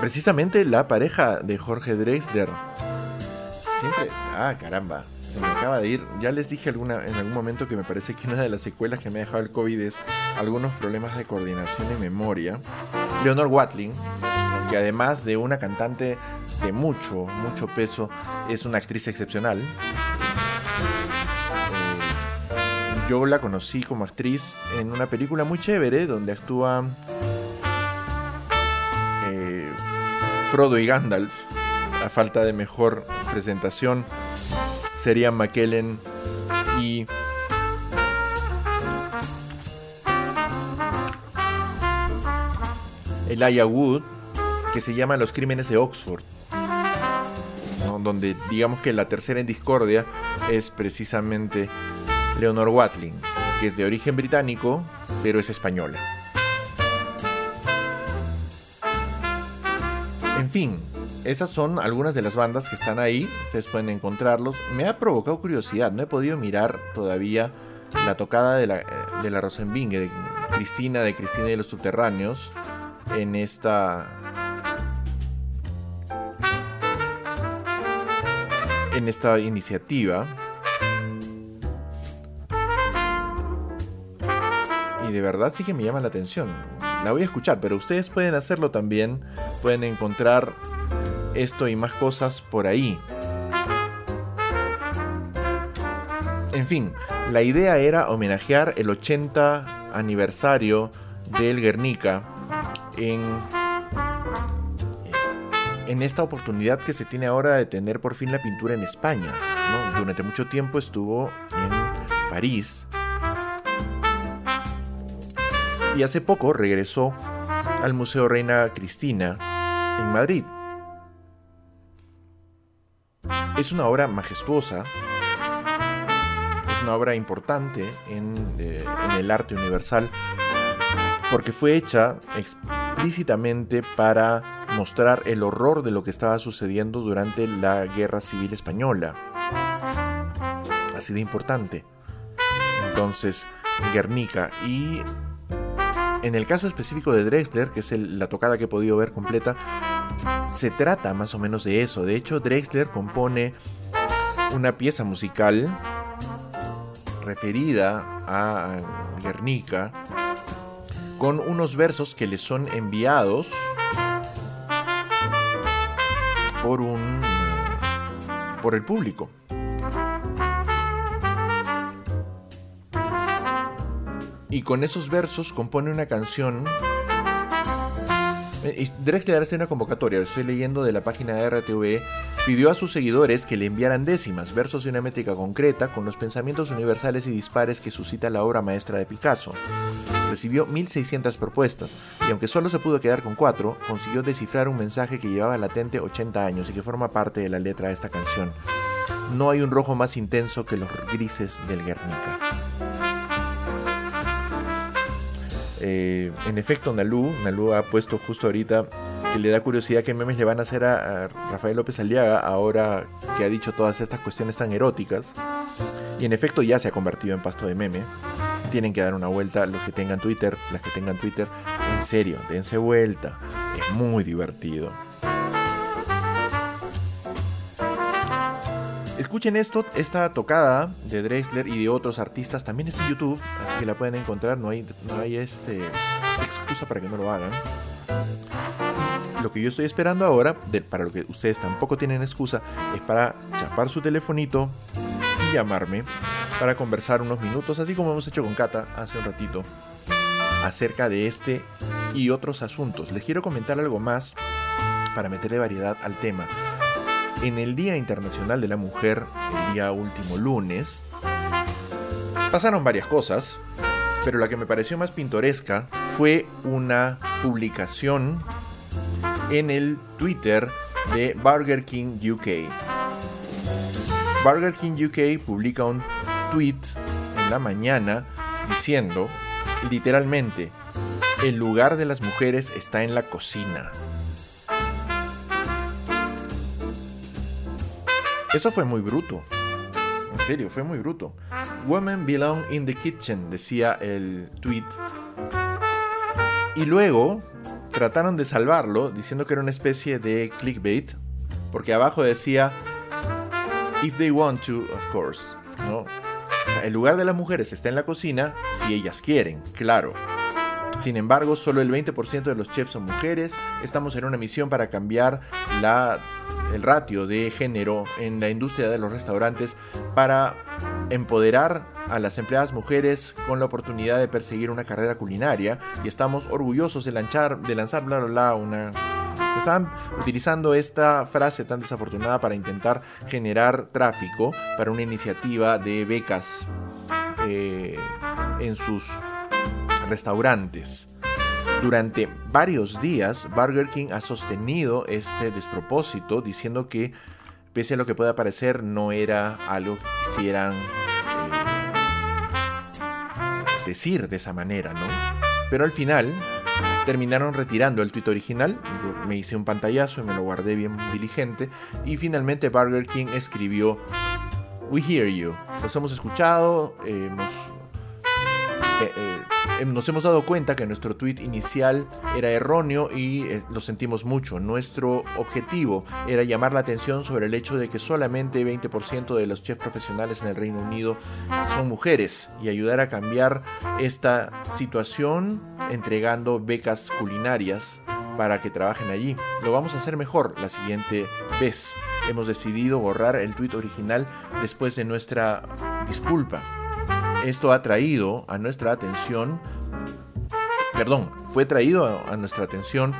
precisamente la pareja de Jorge Drexler. Siempre, ah, caramba, se me acaba de ir. Ya les dije alguna, en algún momento que me parece que una de las secuelas que me ha dejado el COVID es algunos problemas de coordinación y memoria. Leonor Watling, que además de una cantante de mucho, mucho peso, es una actriz excepcional yo la conocí como actriz en una película muy chévere donde actúa eh, Frodo y Gandalf. A falta de mejor presentación, serían McKellen y Elijah Wood, que se llama Los Crímenes de Oxford. Donde digamos que la tercera en discordia es precisamente Leonor Watling, que es de origen británico, pero es española. En fin, esas son algunas de las bandas que están ahí, ustedes pueden encontrarlos. Me ha provocado curiosidad, no he podido mirar todavía la tocada de la, de la Rosenbinge, de Cristina, de Cristina y los Subterráneos, en esta... en esta iniciativa de verdad sí que me llama la atención. La voy a escuchar, pero ustedes pueden hacerlo también. Pueden encontrar esto y más cosas por ahí. En fin, la idea era homenajear el 80 aniversario del Guernica en, en esta oportunidad que se tiene ahora de tener por fin la pintura en España. Durante mucho tiempo estuvo en París y hace poco regresó al Museo Reina Cristina en Madrid. Es una obra majestuosa, es una obra importante en, eh, el arte universal porque fue hecha explícitamente para mostrar el horror de lo que estaba sucediendo durante la Guerra Civil Española. Así de importante. Entonces, Guernica y en el caso específico de Drexler, que es la tocada que he podido ver completa, se trata más o menos de eso. De hecho, Drexler compone una pieza musical referida a Guernica con unos versos que le son enviados por un por el público. y con esos versos compone una canción. Eh, Drexler hace una convocatoria, estoy leyendo de la página de RTV, pidió a sus seguidores que le enviaran décimas, versos de una métrica concreta, con los pensamientos universales y dispares que suscita la obra maestra de Picasso. Recibió 1600 propuestas, y aunque solo se pudo quedar con cuatro, consiguió descifrar un mensaje que llevaba latente 80 años y que forma parte de la letra de esta canción. No hay un rojo más intenso que los grises del Guernica. Eh, en efecto, Nalu, Nalu ha puesto justo ahorita que le da curiosidad qué memes le van a hacer a, Rafael López Aliaga ahora que ha dicho todas estas cuestiones tan eróticas. Y en efecto ya se ha convertido en pasto de meme. Tienen que dar una vuelta. Los que tengan Twitter, las que tengan Twitter, en serio, dense vuelta. Es muy divertido. Escuchen esto, esta tocada de Drexler y de otros artistas también está en YouTube, así que la pueden encontrar, no hay, no hay este, excusa para que no lo hagan. Lo que yo estoy esperando ahora, para lo que ustedes tampoco tienen excusa, es para chapar su telefonito y llamarme para conversar unos minutos, así como hemos hecho con Kata hace un ratito, acerca de este y otros asuntos. Les quiero comentar algo más para meterle variedad al tema. En el Día Internacional de la Mujer, el día último lunes, pasaron varias cosas, pero la que me pareció más pintoresca fue una publicación en el Twitter de Burger King UK. Burger King UK publica un tweet en la mañana diciendo literalmente, el lugar de las mujeres está en la cocina. Eso fue muy bruto. En serio, fue muy bruto. Women belong in the kitchen, decía el tweet. Y luego trataron de salvarlo diciendo que era una especie de clickbait, porque abajo decía, if they want to, of course, ¿no? el lugar de las mujeres está en la cocina si ellas quieren, claro. Sin embargo, solo el 20% de los chefs son mujeres. Estamos en una misión para cambiar la, el ratio de género en la industria de los restaurantes para empoderar a las empleadas mujeres con la oportunidad de perseguir una carrera culinaria y estamos orgullosos de lanzar, de lanzar bla una están utilizando esta frase tan desafortunada para intentar generar tráfico para una iniciativa de becas eh, en sus restaurantes. Durante varios días, Burger King ha sostenido este despropósito diciendo que, pese a lo que pueda parecer, no era algo que quisieran eh, decir de esa manera, ¿no? Pero al final terminaron retirando el tweet original, me hice un pantallazo y me lo guardé bien diligente, y finalmente Burger King escribió, We hear you, los hemos escuchado, eh, eh, em, nos hemos dado cuenta que nuestro tweet inicial era erróneo y eh, lo sentimos mucho. Nuestro objetivo era llamar la atención sobre el hecho de que solamente 20% de los chefs profesionales en el Reino Unido son mujeres y ayudar a cambiar esta situación entregando becas culinarias para que trabajen allí. Lo vamos a hacer mejor la siguiente vez. Hemos decidido borrar el tweet original después de nuestra disculpa esto ha traído a nuestra atención, perdón, fue traído a, nuestra atención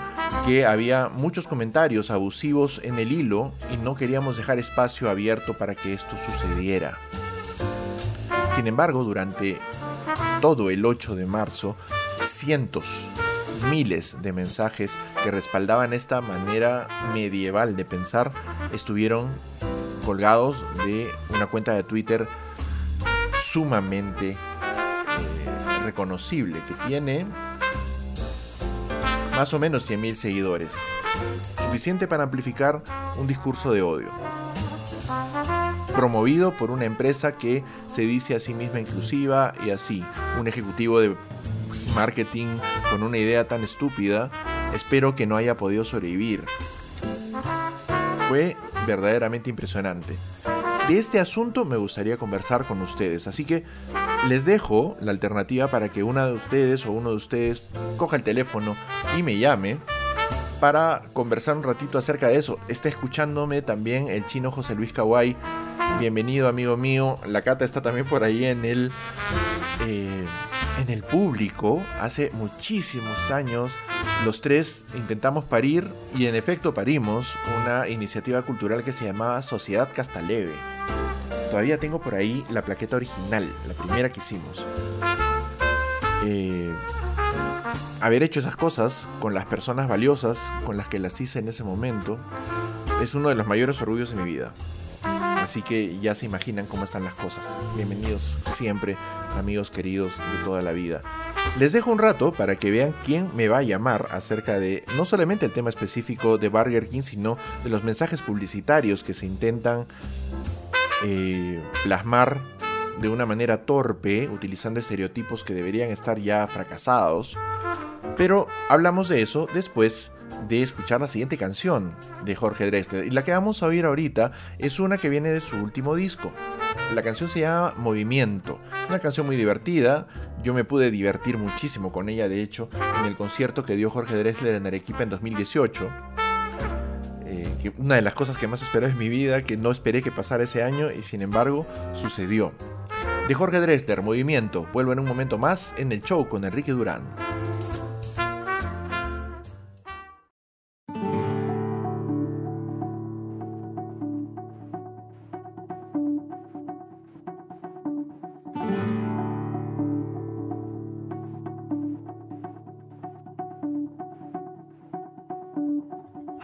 que había muchos comentarios abusivos en el hilo y no queríamos dejar espacio abierto para que esto sucediera. Sin embargo, durante todo el 8 de marzo, cientos, miles de mensajes que respaldaban esta manera medieval de pensar estuvieron colgados de una cuenta de Twitter sumamente eh, reconocible, que tiene más o menos 100.000 seguidores, suficiente para amplificar un discurso de odio. Promovido por una empresa que se dice a sí misma inclusiva y así, un ejecutivo de marketing con una idea tan estúpida, espero que no haya podido sobrevivir. Fue verdaderamente impresionante de este asunto me gustaría conversar con ustedes. Así que les dejo la alternativa para que una de ustedes o uno de ustedes coja el teléfono y me llame para conversar un ratito acerca de eso. Está escuchándome también el chino José Luis Kawai. Bienvenido amigo mío. La Cata está también por ahí en el... Eh, en el público hace muchísimos años. Los tres intentamos parir y en efecto parimos una iniciativa cultural que se llamaba Sociedad Castaleve. Todavía tengo por ahí la plaqueta original, la primera que hicimos. Eh, haber hecho esas cosas con las personas valiosas con las que las hice en ese momento es uno de los mayores orgullos de mi vida. Así que ya se imaginan cómo están las cosas. Bienvenidos siempre, amigos queridos de toda la vida. Les dejo un rato para que vean quién me va a llamar acerca de no solamente el tema específico de Burger King, sino de los mensajes publicitarios que se intentan eh, plasmar de una manera torpe, utilizando estereotipos que deberían estar ya fracasados. Pero hablamos de eso después de escuchar la siguiente canción de Jorge Drexler. Y la que vamos a oír ahorita es una que viene de su último disco. La canción se llama Movimiento. Es una canción muy divertida. Yo me pude divertir muchísimo con ella, de hecho, en el concierto que dio Jorge Drexler en Arequipa en 2018. Eh, una de las cosas que más espero en mi vida, que no esperé que pasara ese año y sin embargo sucedió. De Jorge Drexler, Movimiento. Vuelvo en un momento más en el show con Enrique Durán.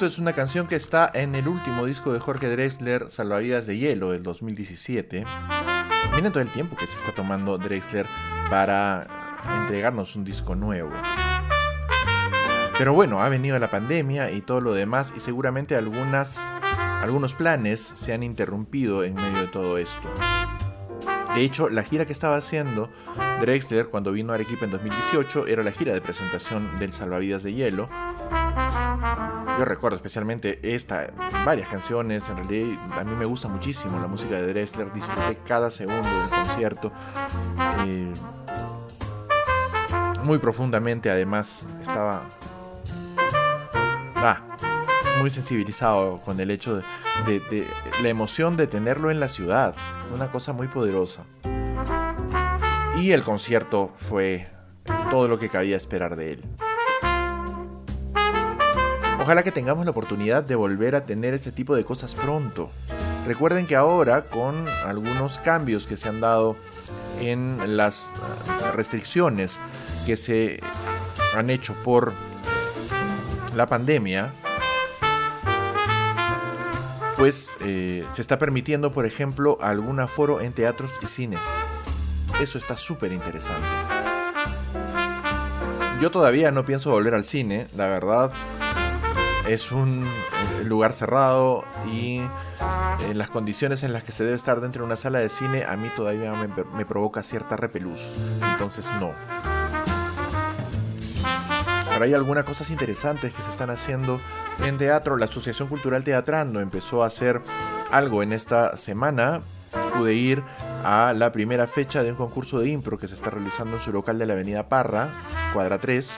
Es una canción que está en el último disco de Jorge Drexler, Salvavidas de Hielo, del 2017. Miren todo el tiempo que se está tomando Drexler para entregarnos un disco nuevo. Pero bueno, ha venido la pandemia y todo lo demás y seguramente algunas algunos planes se han interrumpido en medio de todo esto. De hecho, la gira que estaba haciendo Drexler cuando vino a Arequipa en 2018 era la gira de presentación del Salvavidas de Hielo. Yo recuerdo especialmente esta, varias canciones, en realidad a mí me gusta muchísimo la música de Drexler, disfruté cada segundo del concierto. Eh, muy profundamente además, estaba... Ah, muy sensibilizado con el hecho de, la emoción de tenerlo en la ciudad. Una cosa muy poderosa. Y el concierto fue todo lo que cabía esperar de él. Ojalá que tengamos la oportunidad de volver a tener este tipo de cosas pronto. Recuerden que ahora, con algunos cambios que se han dado en las restricciones que se han hecho por la pandemia, pues eh, se está permitiendo, por ejemplo, algún aforo en teatros y cines. Eso está súper interesante. Yo todavía no pienso volver al cine, la verdad. Es un eh, lugar cerrado y en las condiciones en las que se debe estar dentro de una sala de cine, a mí todavía me, me provoca cierta repelús. Entonces no. Pero hay algunas cosas interesantes que se están haciendo en teatro. La Asociación Cultural Teatrando empezó a hacer algo en esta semana. Pude ir a la primera fecha de un concurso de impro que se está realizando en su local de la Avenida Parra, cuadra 3.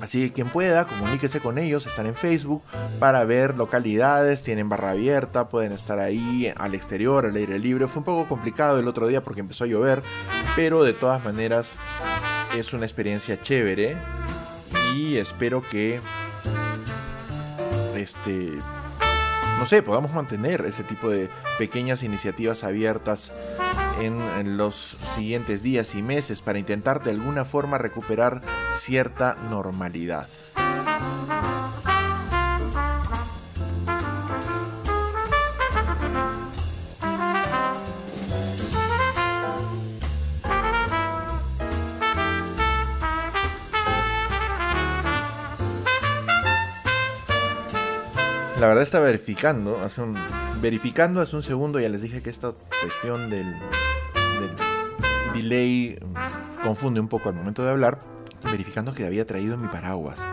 Así que quien pueda, comuníquese con ellos, están en Facebook para ver localidades, tienen barra abierta, pueden estar ahí al exterior, al aire libre. Fue un poco complicado el otro día porque empezó a llover, pero de todas maneras es una experiencia chévere y espero que este, no sé, podamos mantener ese tipo de pequeñas iniciativas abiertas en, los siguientes días y meses para intentar de alguna forma recuperar cierta normalidad. La verdad está verificando, hace un, verificando hace un segundo, ya les dije que esta cuestión del, delay mm, confunde un poco al momento de hablar, verificando que había traído mi paraguas.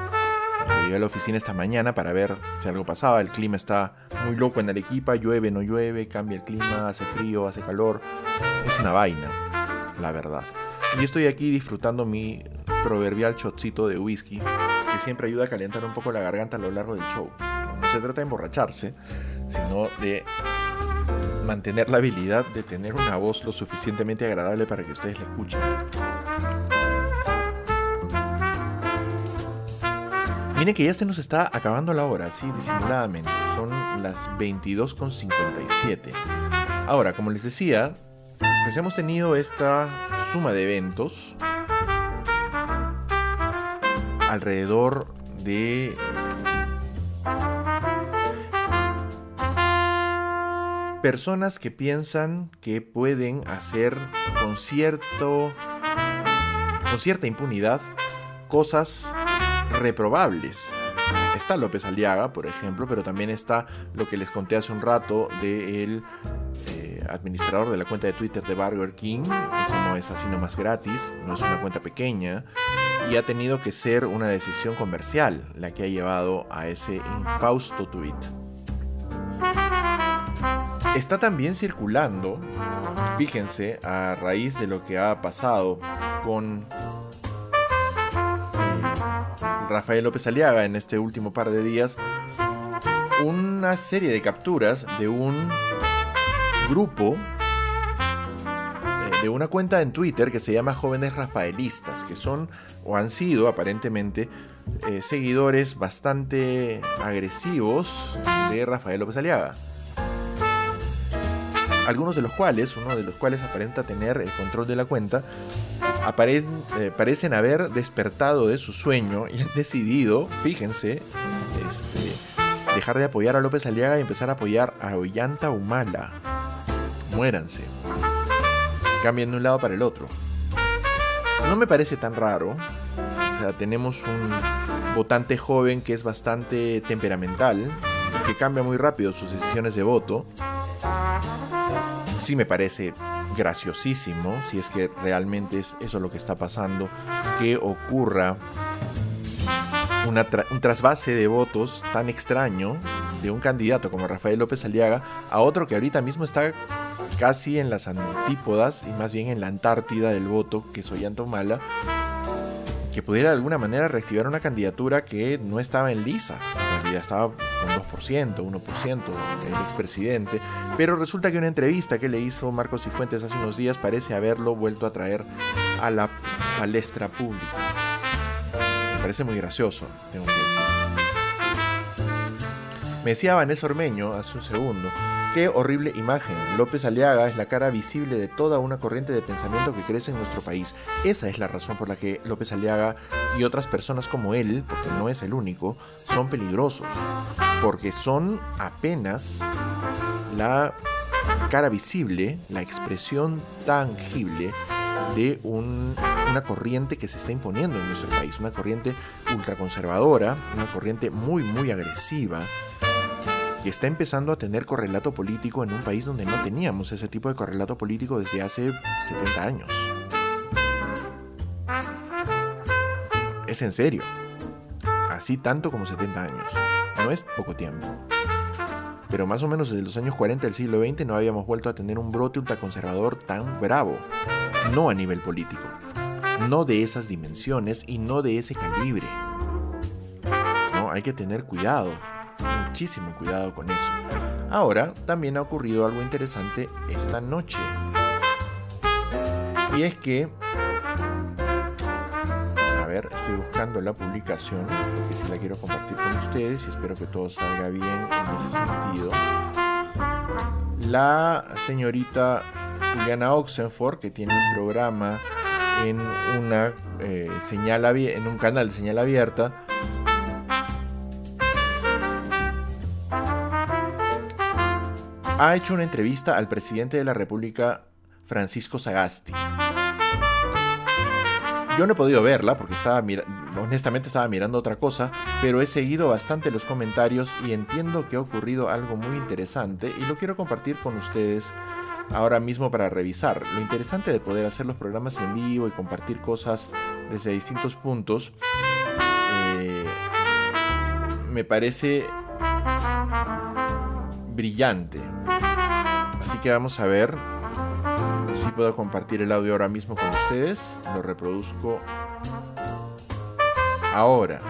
Llegué a la oficina esta mañana para ver si algo pasaba, el clima está muy loco en Arequipa, llueve, no llueve, cambia el clima, hace frío, hace calor, es una vaina, la verdad. Y estoy aquí disfrutando mi proverbial shotcito de whisky, que siempre ayuda a calentar un poco la garganta a lo largo del show se trata de emborracharse, sino de mantener la habilidad de tener una voz lo suficientemente agradable para que ustedes la escuchen. Miren que ya se nos está acabando la hora, así disimuladamente. Son las 22.57. Ahora, como les decía, pues hemos tenido esta suma de eventos alrededor de personas que piensan que pueden hacer con cierto con cierta impunidad cosas reprobables. Está López Aliaga, por ejemplo, pero también está lo que les conté hace un rato del eh, administrador de la cuenta de Twitter de Burger King. Eso no es así nomás gratis, no es una cuenta pequeña. Y ha tenido que ser una decisión comercial la que ha llevado a ese infausto tweet. Está también circulando, fíjense, a raíz de lo que ha pasado con eh, Rafael López Aliaga en este último par de días, una serie de capturas de un grupo, eh, de una cuenta en Twitter que se llama Jóvenes Rafaelistas, que son o han sido aparentemente eh, seguidores bastante agresivos de Rafael López Aliaga algunos de los cuales, uno de los cuales aparenta tener el control de la cuenta, eh, parecen haber despertado de su sueño y han decidido, fíjense, este, dejar de apoyar a López Aliaga y empezar a apoyar a Ollanta Humala. Muéranse. Cambien de un lado para el otro. No me parece tan raro. O sea, tenemos un votante joven que es bastante temperamental, que cambia muy rápido sus decisiones de voto. Sí me parece graciosísimo, si es que realmente es eso lo que está pasando, que ocurra un trasvase de votos tan extraño de un candidato como Rafael López Aliaga a otro que ahorita mismo está casi en las antípodas y más bien en la Antártida del voto, que es Mala que pudiera de alguna manera reactivar una candidatura que no estaba en lisa. En realidad estaba con 2%, 1% el expresidente. Pero resulta que una entrevista que le hizo Marcos y Fuentes hace unos días parece haberlo vuelto a traer a la palestra pública. Me parece muy gracioso, tengo que decir. Me decía Vanessa Ormeño hace un segundo Qué horrible imagen. López Aliaga es la cara visible de toda una corriente de pensamiento que crece en nuestro país. Esa es la razón por la que López Aliaga y otras personas como él, porque no es el único, son peligrosos. Porque son apenas la cara visible, la expresión tangible de una corriente que se está imponiendo en nuestro país, una corriente ultraconservadora, una corriente muy, muy agresiva, que está empezando a tener correlato político en un país donde no teníamos ese tipo de correlato político desde hace 70 años. Es en serio. Así tanto como 70 años. No es poco tiempo. Pero más o menos desde los años 40 del siglo XX no habíamos vuelto a tener un brote ultraconservador tan bravo. No a nivel político. No de esas dimensiones y no de ese calibre. No, hay que tener cuidado muchísimo cuidado con eso. Ahora también ha ocurrido algo interesante esta noche. Y es que... A ver, estoy buscando la publicación porque si la quiero compartir con ustedes y espero que todo salga bien en ese sentido. La señorita Juliana Oxenford, que tiene un programa en una eh, señal en un canal de señal abierta, ha hecho una entrevista al presidente de la República, Francisco Sagasti. Yo no he podido verla porque estaba honestamente estaba mirando otra cosa, pero he seguido bastante los comentarios y entiendo que ha ocurrido algo muy interesante y lo quiero compartir con ustedes ahora mismo para revisar. Lo interesante de poder hacer los programas en vivo y compartir cosas desde distintos puntos eh, me parece brillante. Así que vamos a ver si puedo compartir el audio ahora mismo con ustedes. Lo reproduzco ahora.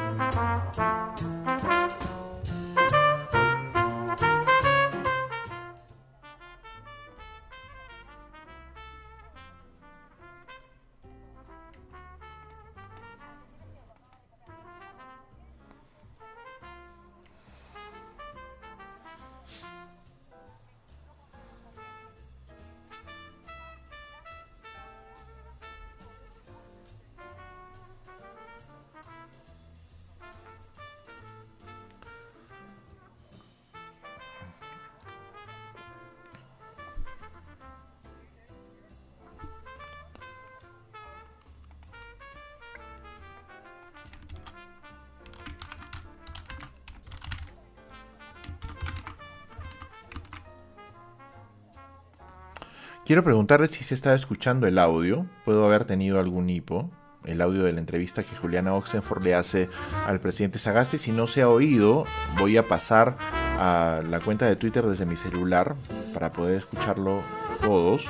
Quiero preguntarle si se estaba escuchando el audio. Puedo haber tenido algún hipo. El audio de la entrevista que Juliana Oxenford le hace al presidente Sagasti. Si no se ha oído, voy a pasar a la cuenta de Twitter desde mi celular para poder escucharlo todos.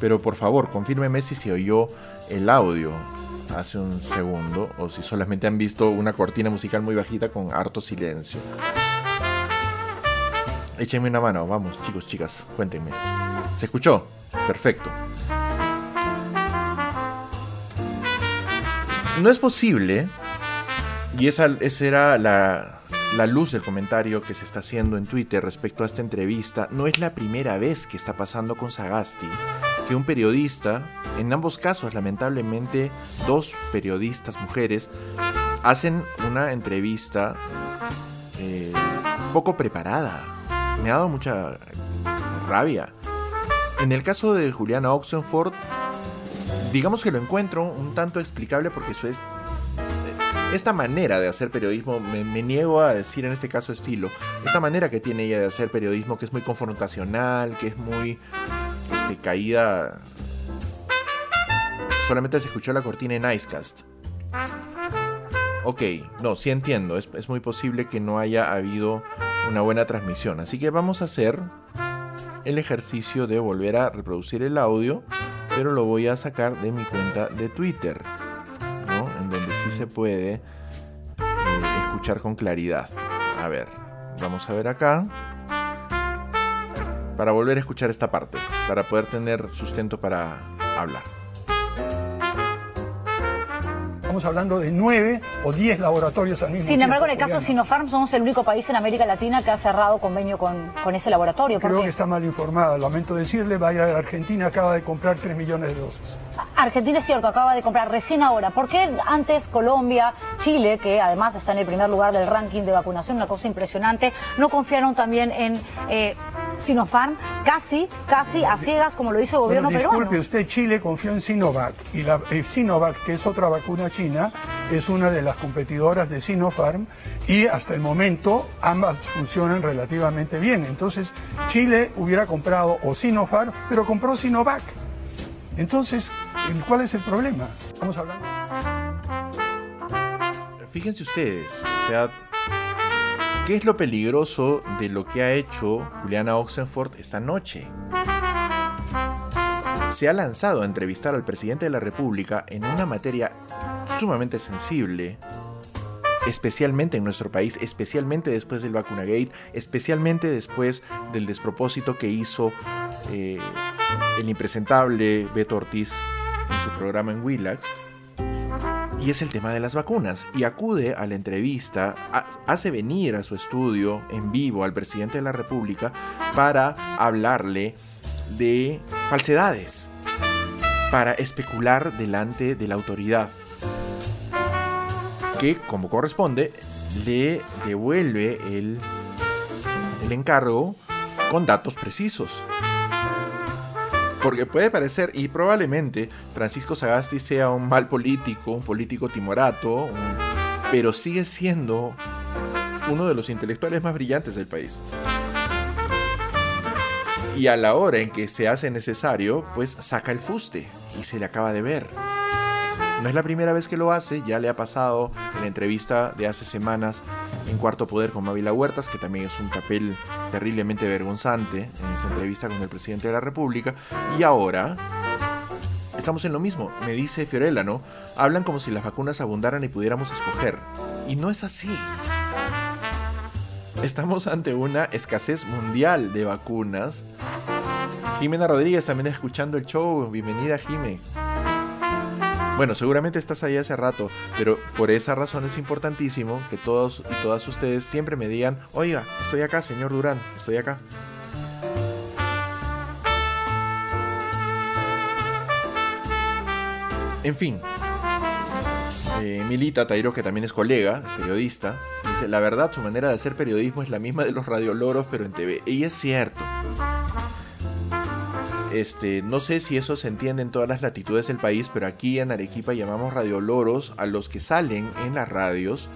Pero por favor, confírmeme si se oyó el audio hace un segundo o si solamente han visto una cortina musical muy bajita con harto silencio. Échenme una mano, vamos chicos, chicas, cuéntenme. ¿Se escuchó? Perfecto. No es posible, y esa, era la, la luz del comentario que se está haciendo en Twitter respecto a esta entrevista, no es la primera vez que está pasando con Sagasti, que un periodista, en ambos casos lamentablemente dos periodistas mujeres, hacen una entrevista eh, poco preparada. Me ha dado mucha rabia. En el caso de Juliana Oxenford, digamos que lo encuentro un tanto explicable porque eso es esta manera de hacer periodismo, me, niego a decir en este caso estilo, esta manera que tiene ella de hacer periodismo que es muy confrontacional, que es muy este, caída... Solamente se escuchó la cortina en Icecast. Ok, no, sí entiendo, es, es muy posible que no haya habido una buena transmisión, así que vamos a hacer el ejercicio de volver a reproducir el audio, pero lo voy a sacar de mi cuenta de Twitter, ¿no? En donde sí se puede eh, escuchar con claridad. A ver, vamos a ver acá. Para volver a escuchar esta parte, para poder tener sustento para hablar. Estamos hablando de nueve o diez laboratorios al mismo Sin embargo, en el caso de Sinopharm, somos el único país en América Latina que ha cerrado convenio con, con ese laboratorio. Creo que está mal informada. Lamento decirle, vaya Argentina, acaba de comprar 3 millones de dosis. Argentina es cierto, acaba de comprar recién ahora. ¿Por qué antes Colombia, Chile, que además está en el primer lugar del ranking de vacunación, una cosa impresionante, no confiaron también en eh, Sinopharm, casi, casi a ciegas como lo hizo el gobierno bueno, disculpe, peruano? usted, Chile confió en Sinovac y la eh, Sinovac, que es otra vacuna china, es una de las competidoras de Sinopharm y hasta el momento ambas funcionan relativamente bien. Entonces, Chile hubiera comprado o Sinopharm, pero compró Sinovac. Entonces, ¿cuál es el problema? Estamos hablando. Fíjense ustedes, o sea, ¿qué es lo peligroso de lo que ha hecho Juliana Oxenford esta noche? Se ha lanzado a entrevistar al presidente de la República en una materia sumamente sensible, especialmente en nuestro país, especialmente después del vacunagate, especialmente después del despropósito que hizo eh, el impresentable Beto Ortiz en su programa en Willax. Y es el tema de las vacunas. Y acude a la entrevista, hace venir a su estudio en vivo al presidente de la República para hablarle de falsedades, para especular delante de la autoridad, que como corresponde le devuelve el, el encargo con datos precisos. Porque puede parecer, y probablemente Francisco Sagasti sea un mal político, un político timorato, pero sigue siendo uno de los intelectuales más brillantes del país. Y a la hora en que se hace necesario, pues saca el fuste y se le acaba de ver. No es la primera vez que lo hace, ya le ha pasado en la entrevista de hace semanas en Cuarto Poder con Mávila Huertas, que también es un papel terriblemente vergonzante en esa entrevista con el presidente de la República. Y ahora estamos en lo mismo, me dice Fiorella, ¿no? Hablan como si las vacunas abundaran y pudiéramos escoger. Y no es así. Estamos ante una escasez mundial de vacunas. Jimena Rodríguez también escuchando el show. Bienvenida, Jime. Bueno, seguramente estás ahí hace rato, pero por esa razón es importantísimo que todos y todas ustedes siempre me digan, oiga, estoy acá, señor Durán, estoy acá. En fin, eh, Milita Tairo, que también es colega, es periodista, dice, la verdad, su manera de hacer periodismo es la misma de los radioloros, pero en TV. Y es cierto. Este, no sé si eso se entiende en todas las latitudes del país, pero aquí en Arequipa llamamos radioloros a los que salen en las radios,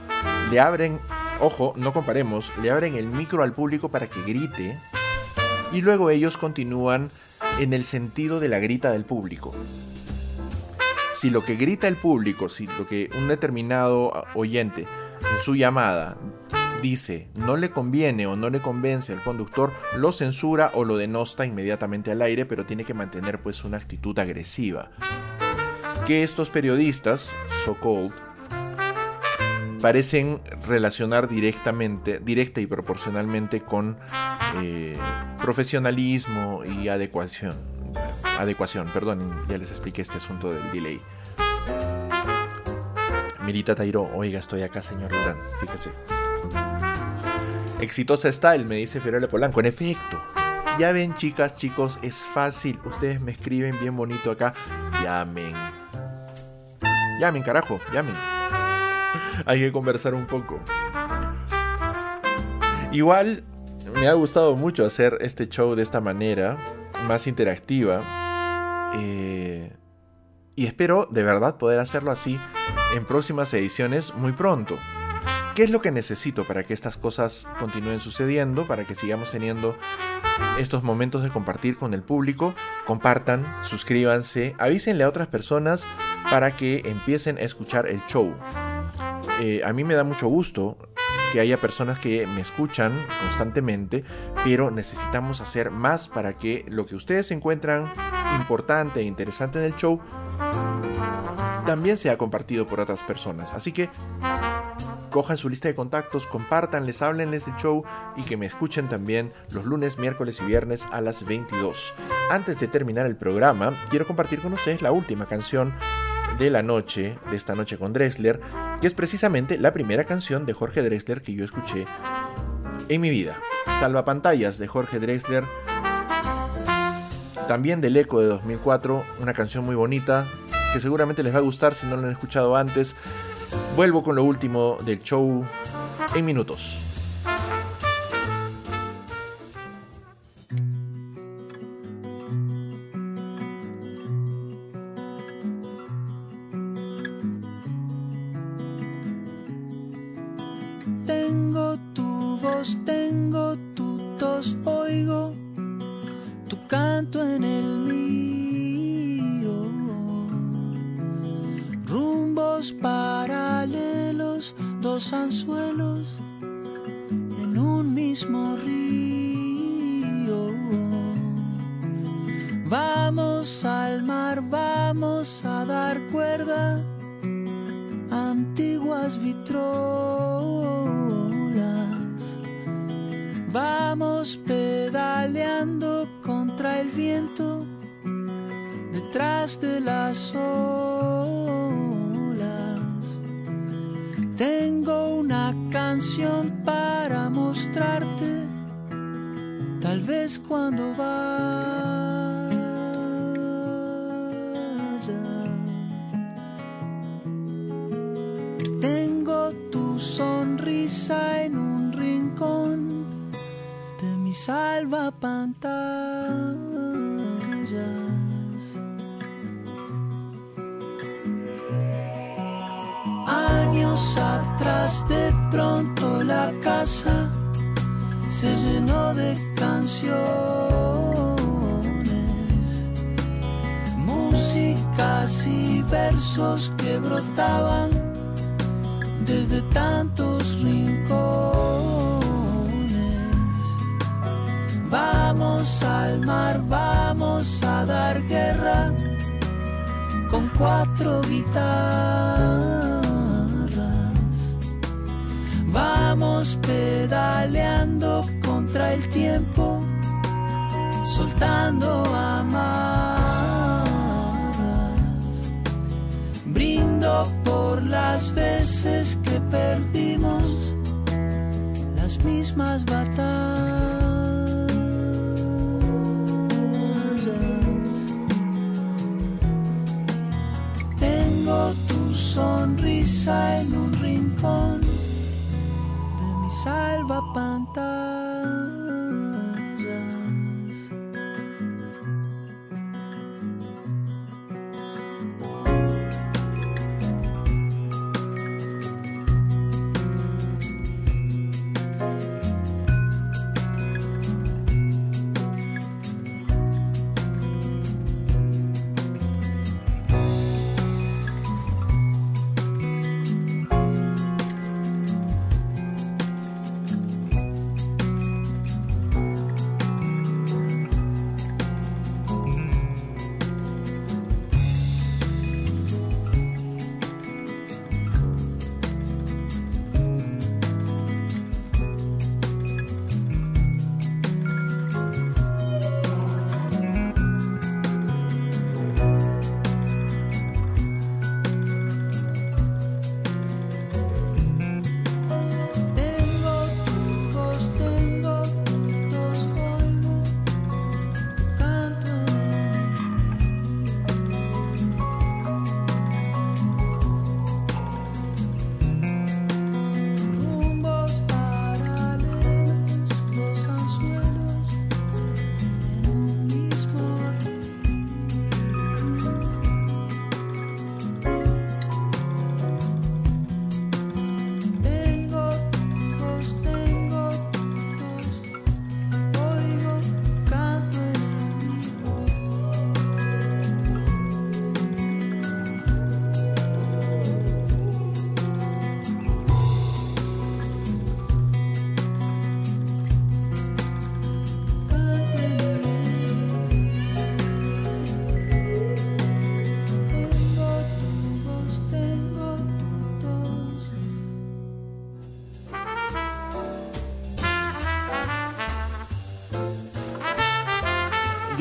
le abren, ojo, no comparemos, le abren el micro al público para que grite y luego ellos continúan en el sentido de la grita del público. Si lo que grita el público, si lo que un determinado oyente en su llamada dice no le conviene o no le convence al conductor, lo censura o lo denosta inmediatamente al aire, pero tiene que mantener pues una actitud agresiva. Que estos periodistas, so called, parecen relacionar directamente, directa y proporcionalmente con eh, profesionalismo y adecuación. Adecuación, perdón, ya les expliqué este asunto del delay. Mirita Tairo, oiga, estoy acá, señor Durán, fíjese. Exitosa style, me dice Fiorella Polanco. En efecto. Ya ven, chicas, chicos, es fácil. Ustedes me escriben bien bonito acá. Llamen. Llamen, carajo, llamen. Hay que conversar un poco. Igual me ha gustado mucho hacer este show de esta manera, más interactiva. Eh, y espero de verdad poder hacerlo así en próximas ediciones muy pronto. ¿Qué es lo que necesito para que estas cosas continúen sucediendo, para que sigamos teniendo estos momentos de compartir con el público? Compartan, suscríbanse, avísenle a otras personas para que empiecen a escuchar el show. Eh, a mí me da mucho gusto que haya personas que me escuchan constantemente, pero necesitamos hacer más para que lo que ustedes encuentran importante e interesante en el show también sea compartido por otras personas. Así que cojan su lista de contactos, compartanles, háblenles del show y que me escuchen también los lunes, miércoles y viernes a las 22. Antes de terminar el programa, quiero compartir con ustedes la última canción de la noche, de esta noche con Drexler, que es precisamente la primera canción de Jorge Drexler que yo escuché en mi vida. Salva pantallas de Jorge Drexler. También del Eco de 2004, una canción muy bonita que seguramente les va a gustar si no lo han escuchado antes. Vuelvo con lo último del show en minutos. Al mar, vamos a dar cuerda antiguas vitrolas. Vamos pedaleando contra el viento detrás de las olas. Tengo una canción para mostrarte, tal vez cuando vas. salva pantallas. Años atrás de pronto la casa se llenó de canciones, músicas y versos que brotaban desde tantos rincones. Vamos al mar, vamos a dar guerra con cuatro guitarras. Vamos pedaleando contra el tiempo, soltando amarras. Brindo por las veces que perdimos las mismas batallas. sonrisa en un rincón de mi salva pantalla.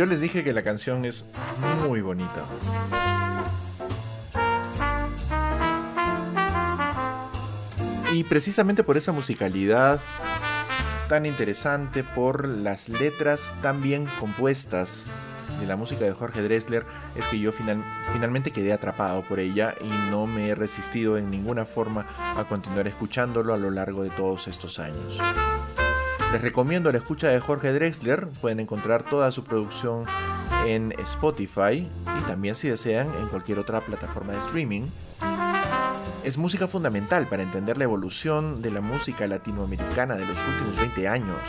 Les dije que la canción es muy bonita. Y precisamente por esa musicalidad tan interesante, por las letras tan bien compuestas de la música de Jorge Dressler, es que yo finalmente quedé atrapado por ella y no me he resistido en ninguna forma a continuar escuchándolo a lo largo de todos estos años. Les recomiendo la escucha de Jorge Drexler, pueden encontrar toda su producción en Spotify y también si desean en cualquier otra plataforma de streaming. Es música fundamental para entender la evolución de la música latinoamericana de los últimos 20 años.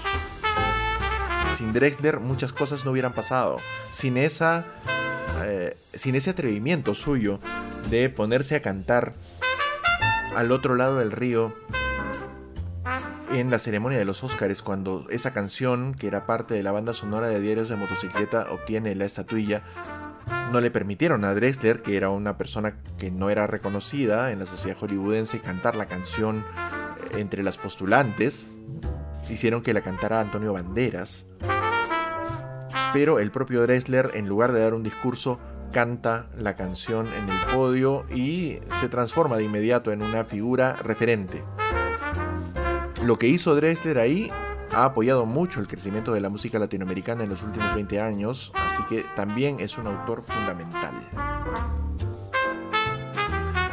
Sin Drexler muchas cosas no hubieran pasado. Sin esa eh, sin ese atrevimiento suyo de ponerse a cantar al otro lado del río en la ceremonia de los Oscars cuando esa canción, que era parte de la banda sonora de Diarios de Motocicleta, obtiene la estatuilla, no le permitieron a Drexler, que era una persona que no era reconocida en la sociedad hollywoodense, cantar la canción entre las postulantes. Hicieron que la cantara Antonio Banderas. Pero el propio Drexler, en lugar de dar un discurso, canta la canción en el podio y se transforma de inmediato en una figura referente lo que hizo Drexler ahí ha apoyado mucho el crecimiento de la música latinoamericana en los últimos 20 años, así que también es un autor fundamental.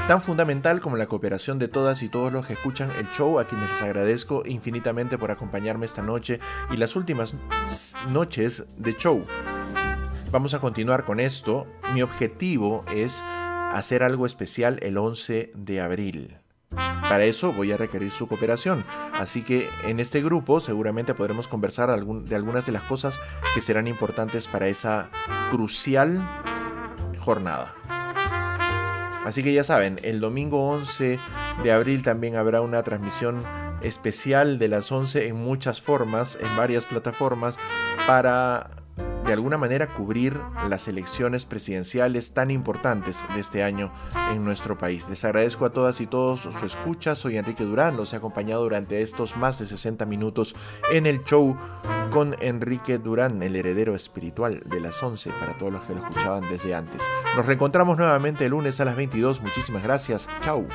Tan fundamental como la cooperación de todas y todos los que escuchan el show, a quienes les agradezco infinitamente por acompañarme esta noche y las últimas noches de show. Vamos a continuar con esto. Mi objetivo es hacer algo especial el 11 de abril. Para eso voy a requerir su cooperación, así que en este grupo seguramente podremos conversar de algunas de las cosas que serán importantes para esa crucial jornada. Así que ya saben, el domingo 11 de abril también habrá una transmisión especial de las 11 en muchas formas, en varias plataformas, para de alguna manera cubrir las elecciones presidenciales tan importantes de este año en nuestro país. Les agradezco a todas y todos su escucha. Soy Enrique Durán, los he acompañado durante estos más de 60 minutos en el show con Enrique Durán, el heredero espiritual de las 11, para todos los que lo escuchaban desde antes. Nos reencontramos nuevamente el lunes a las 22. Muchísimas gracias. Chau.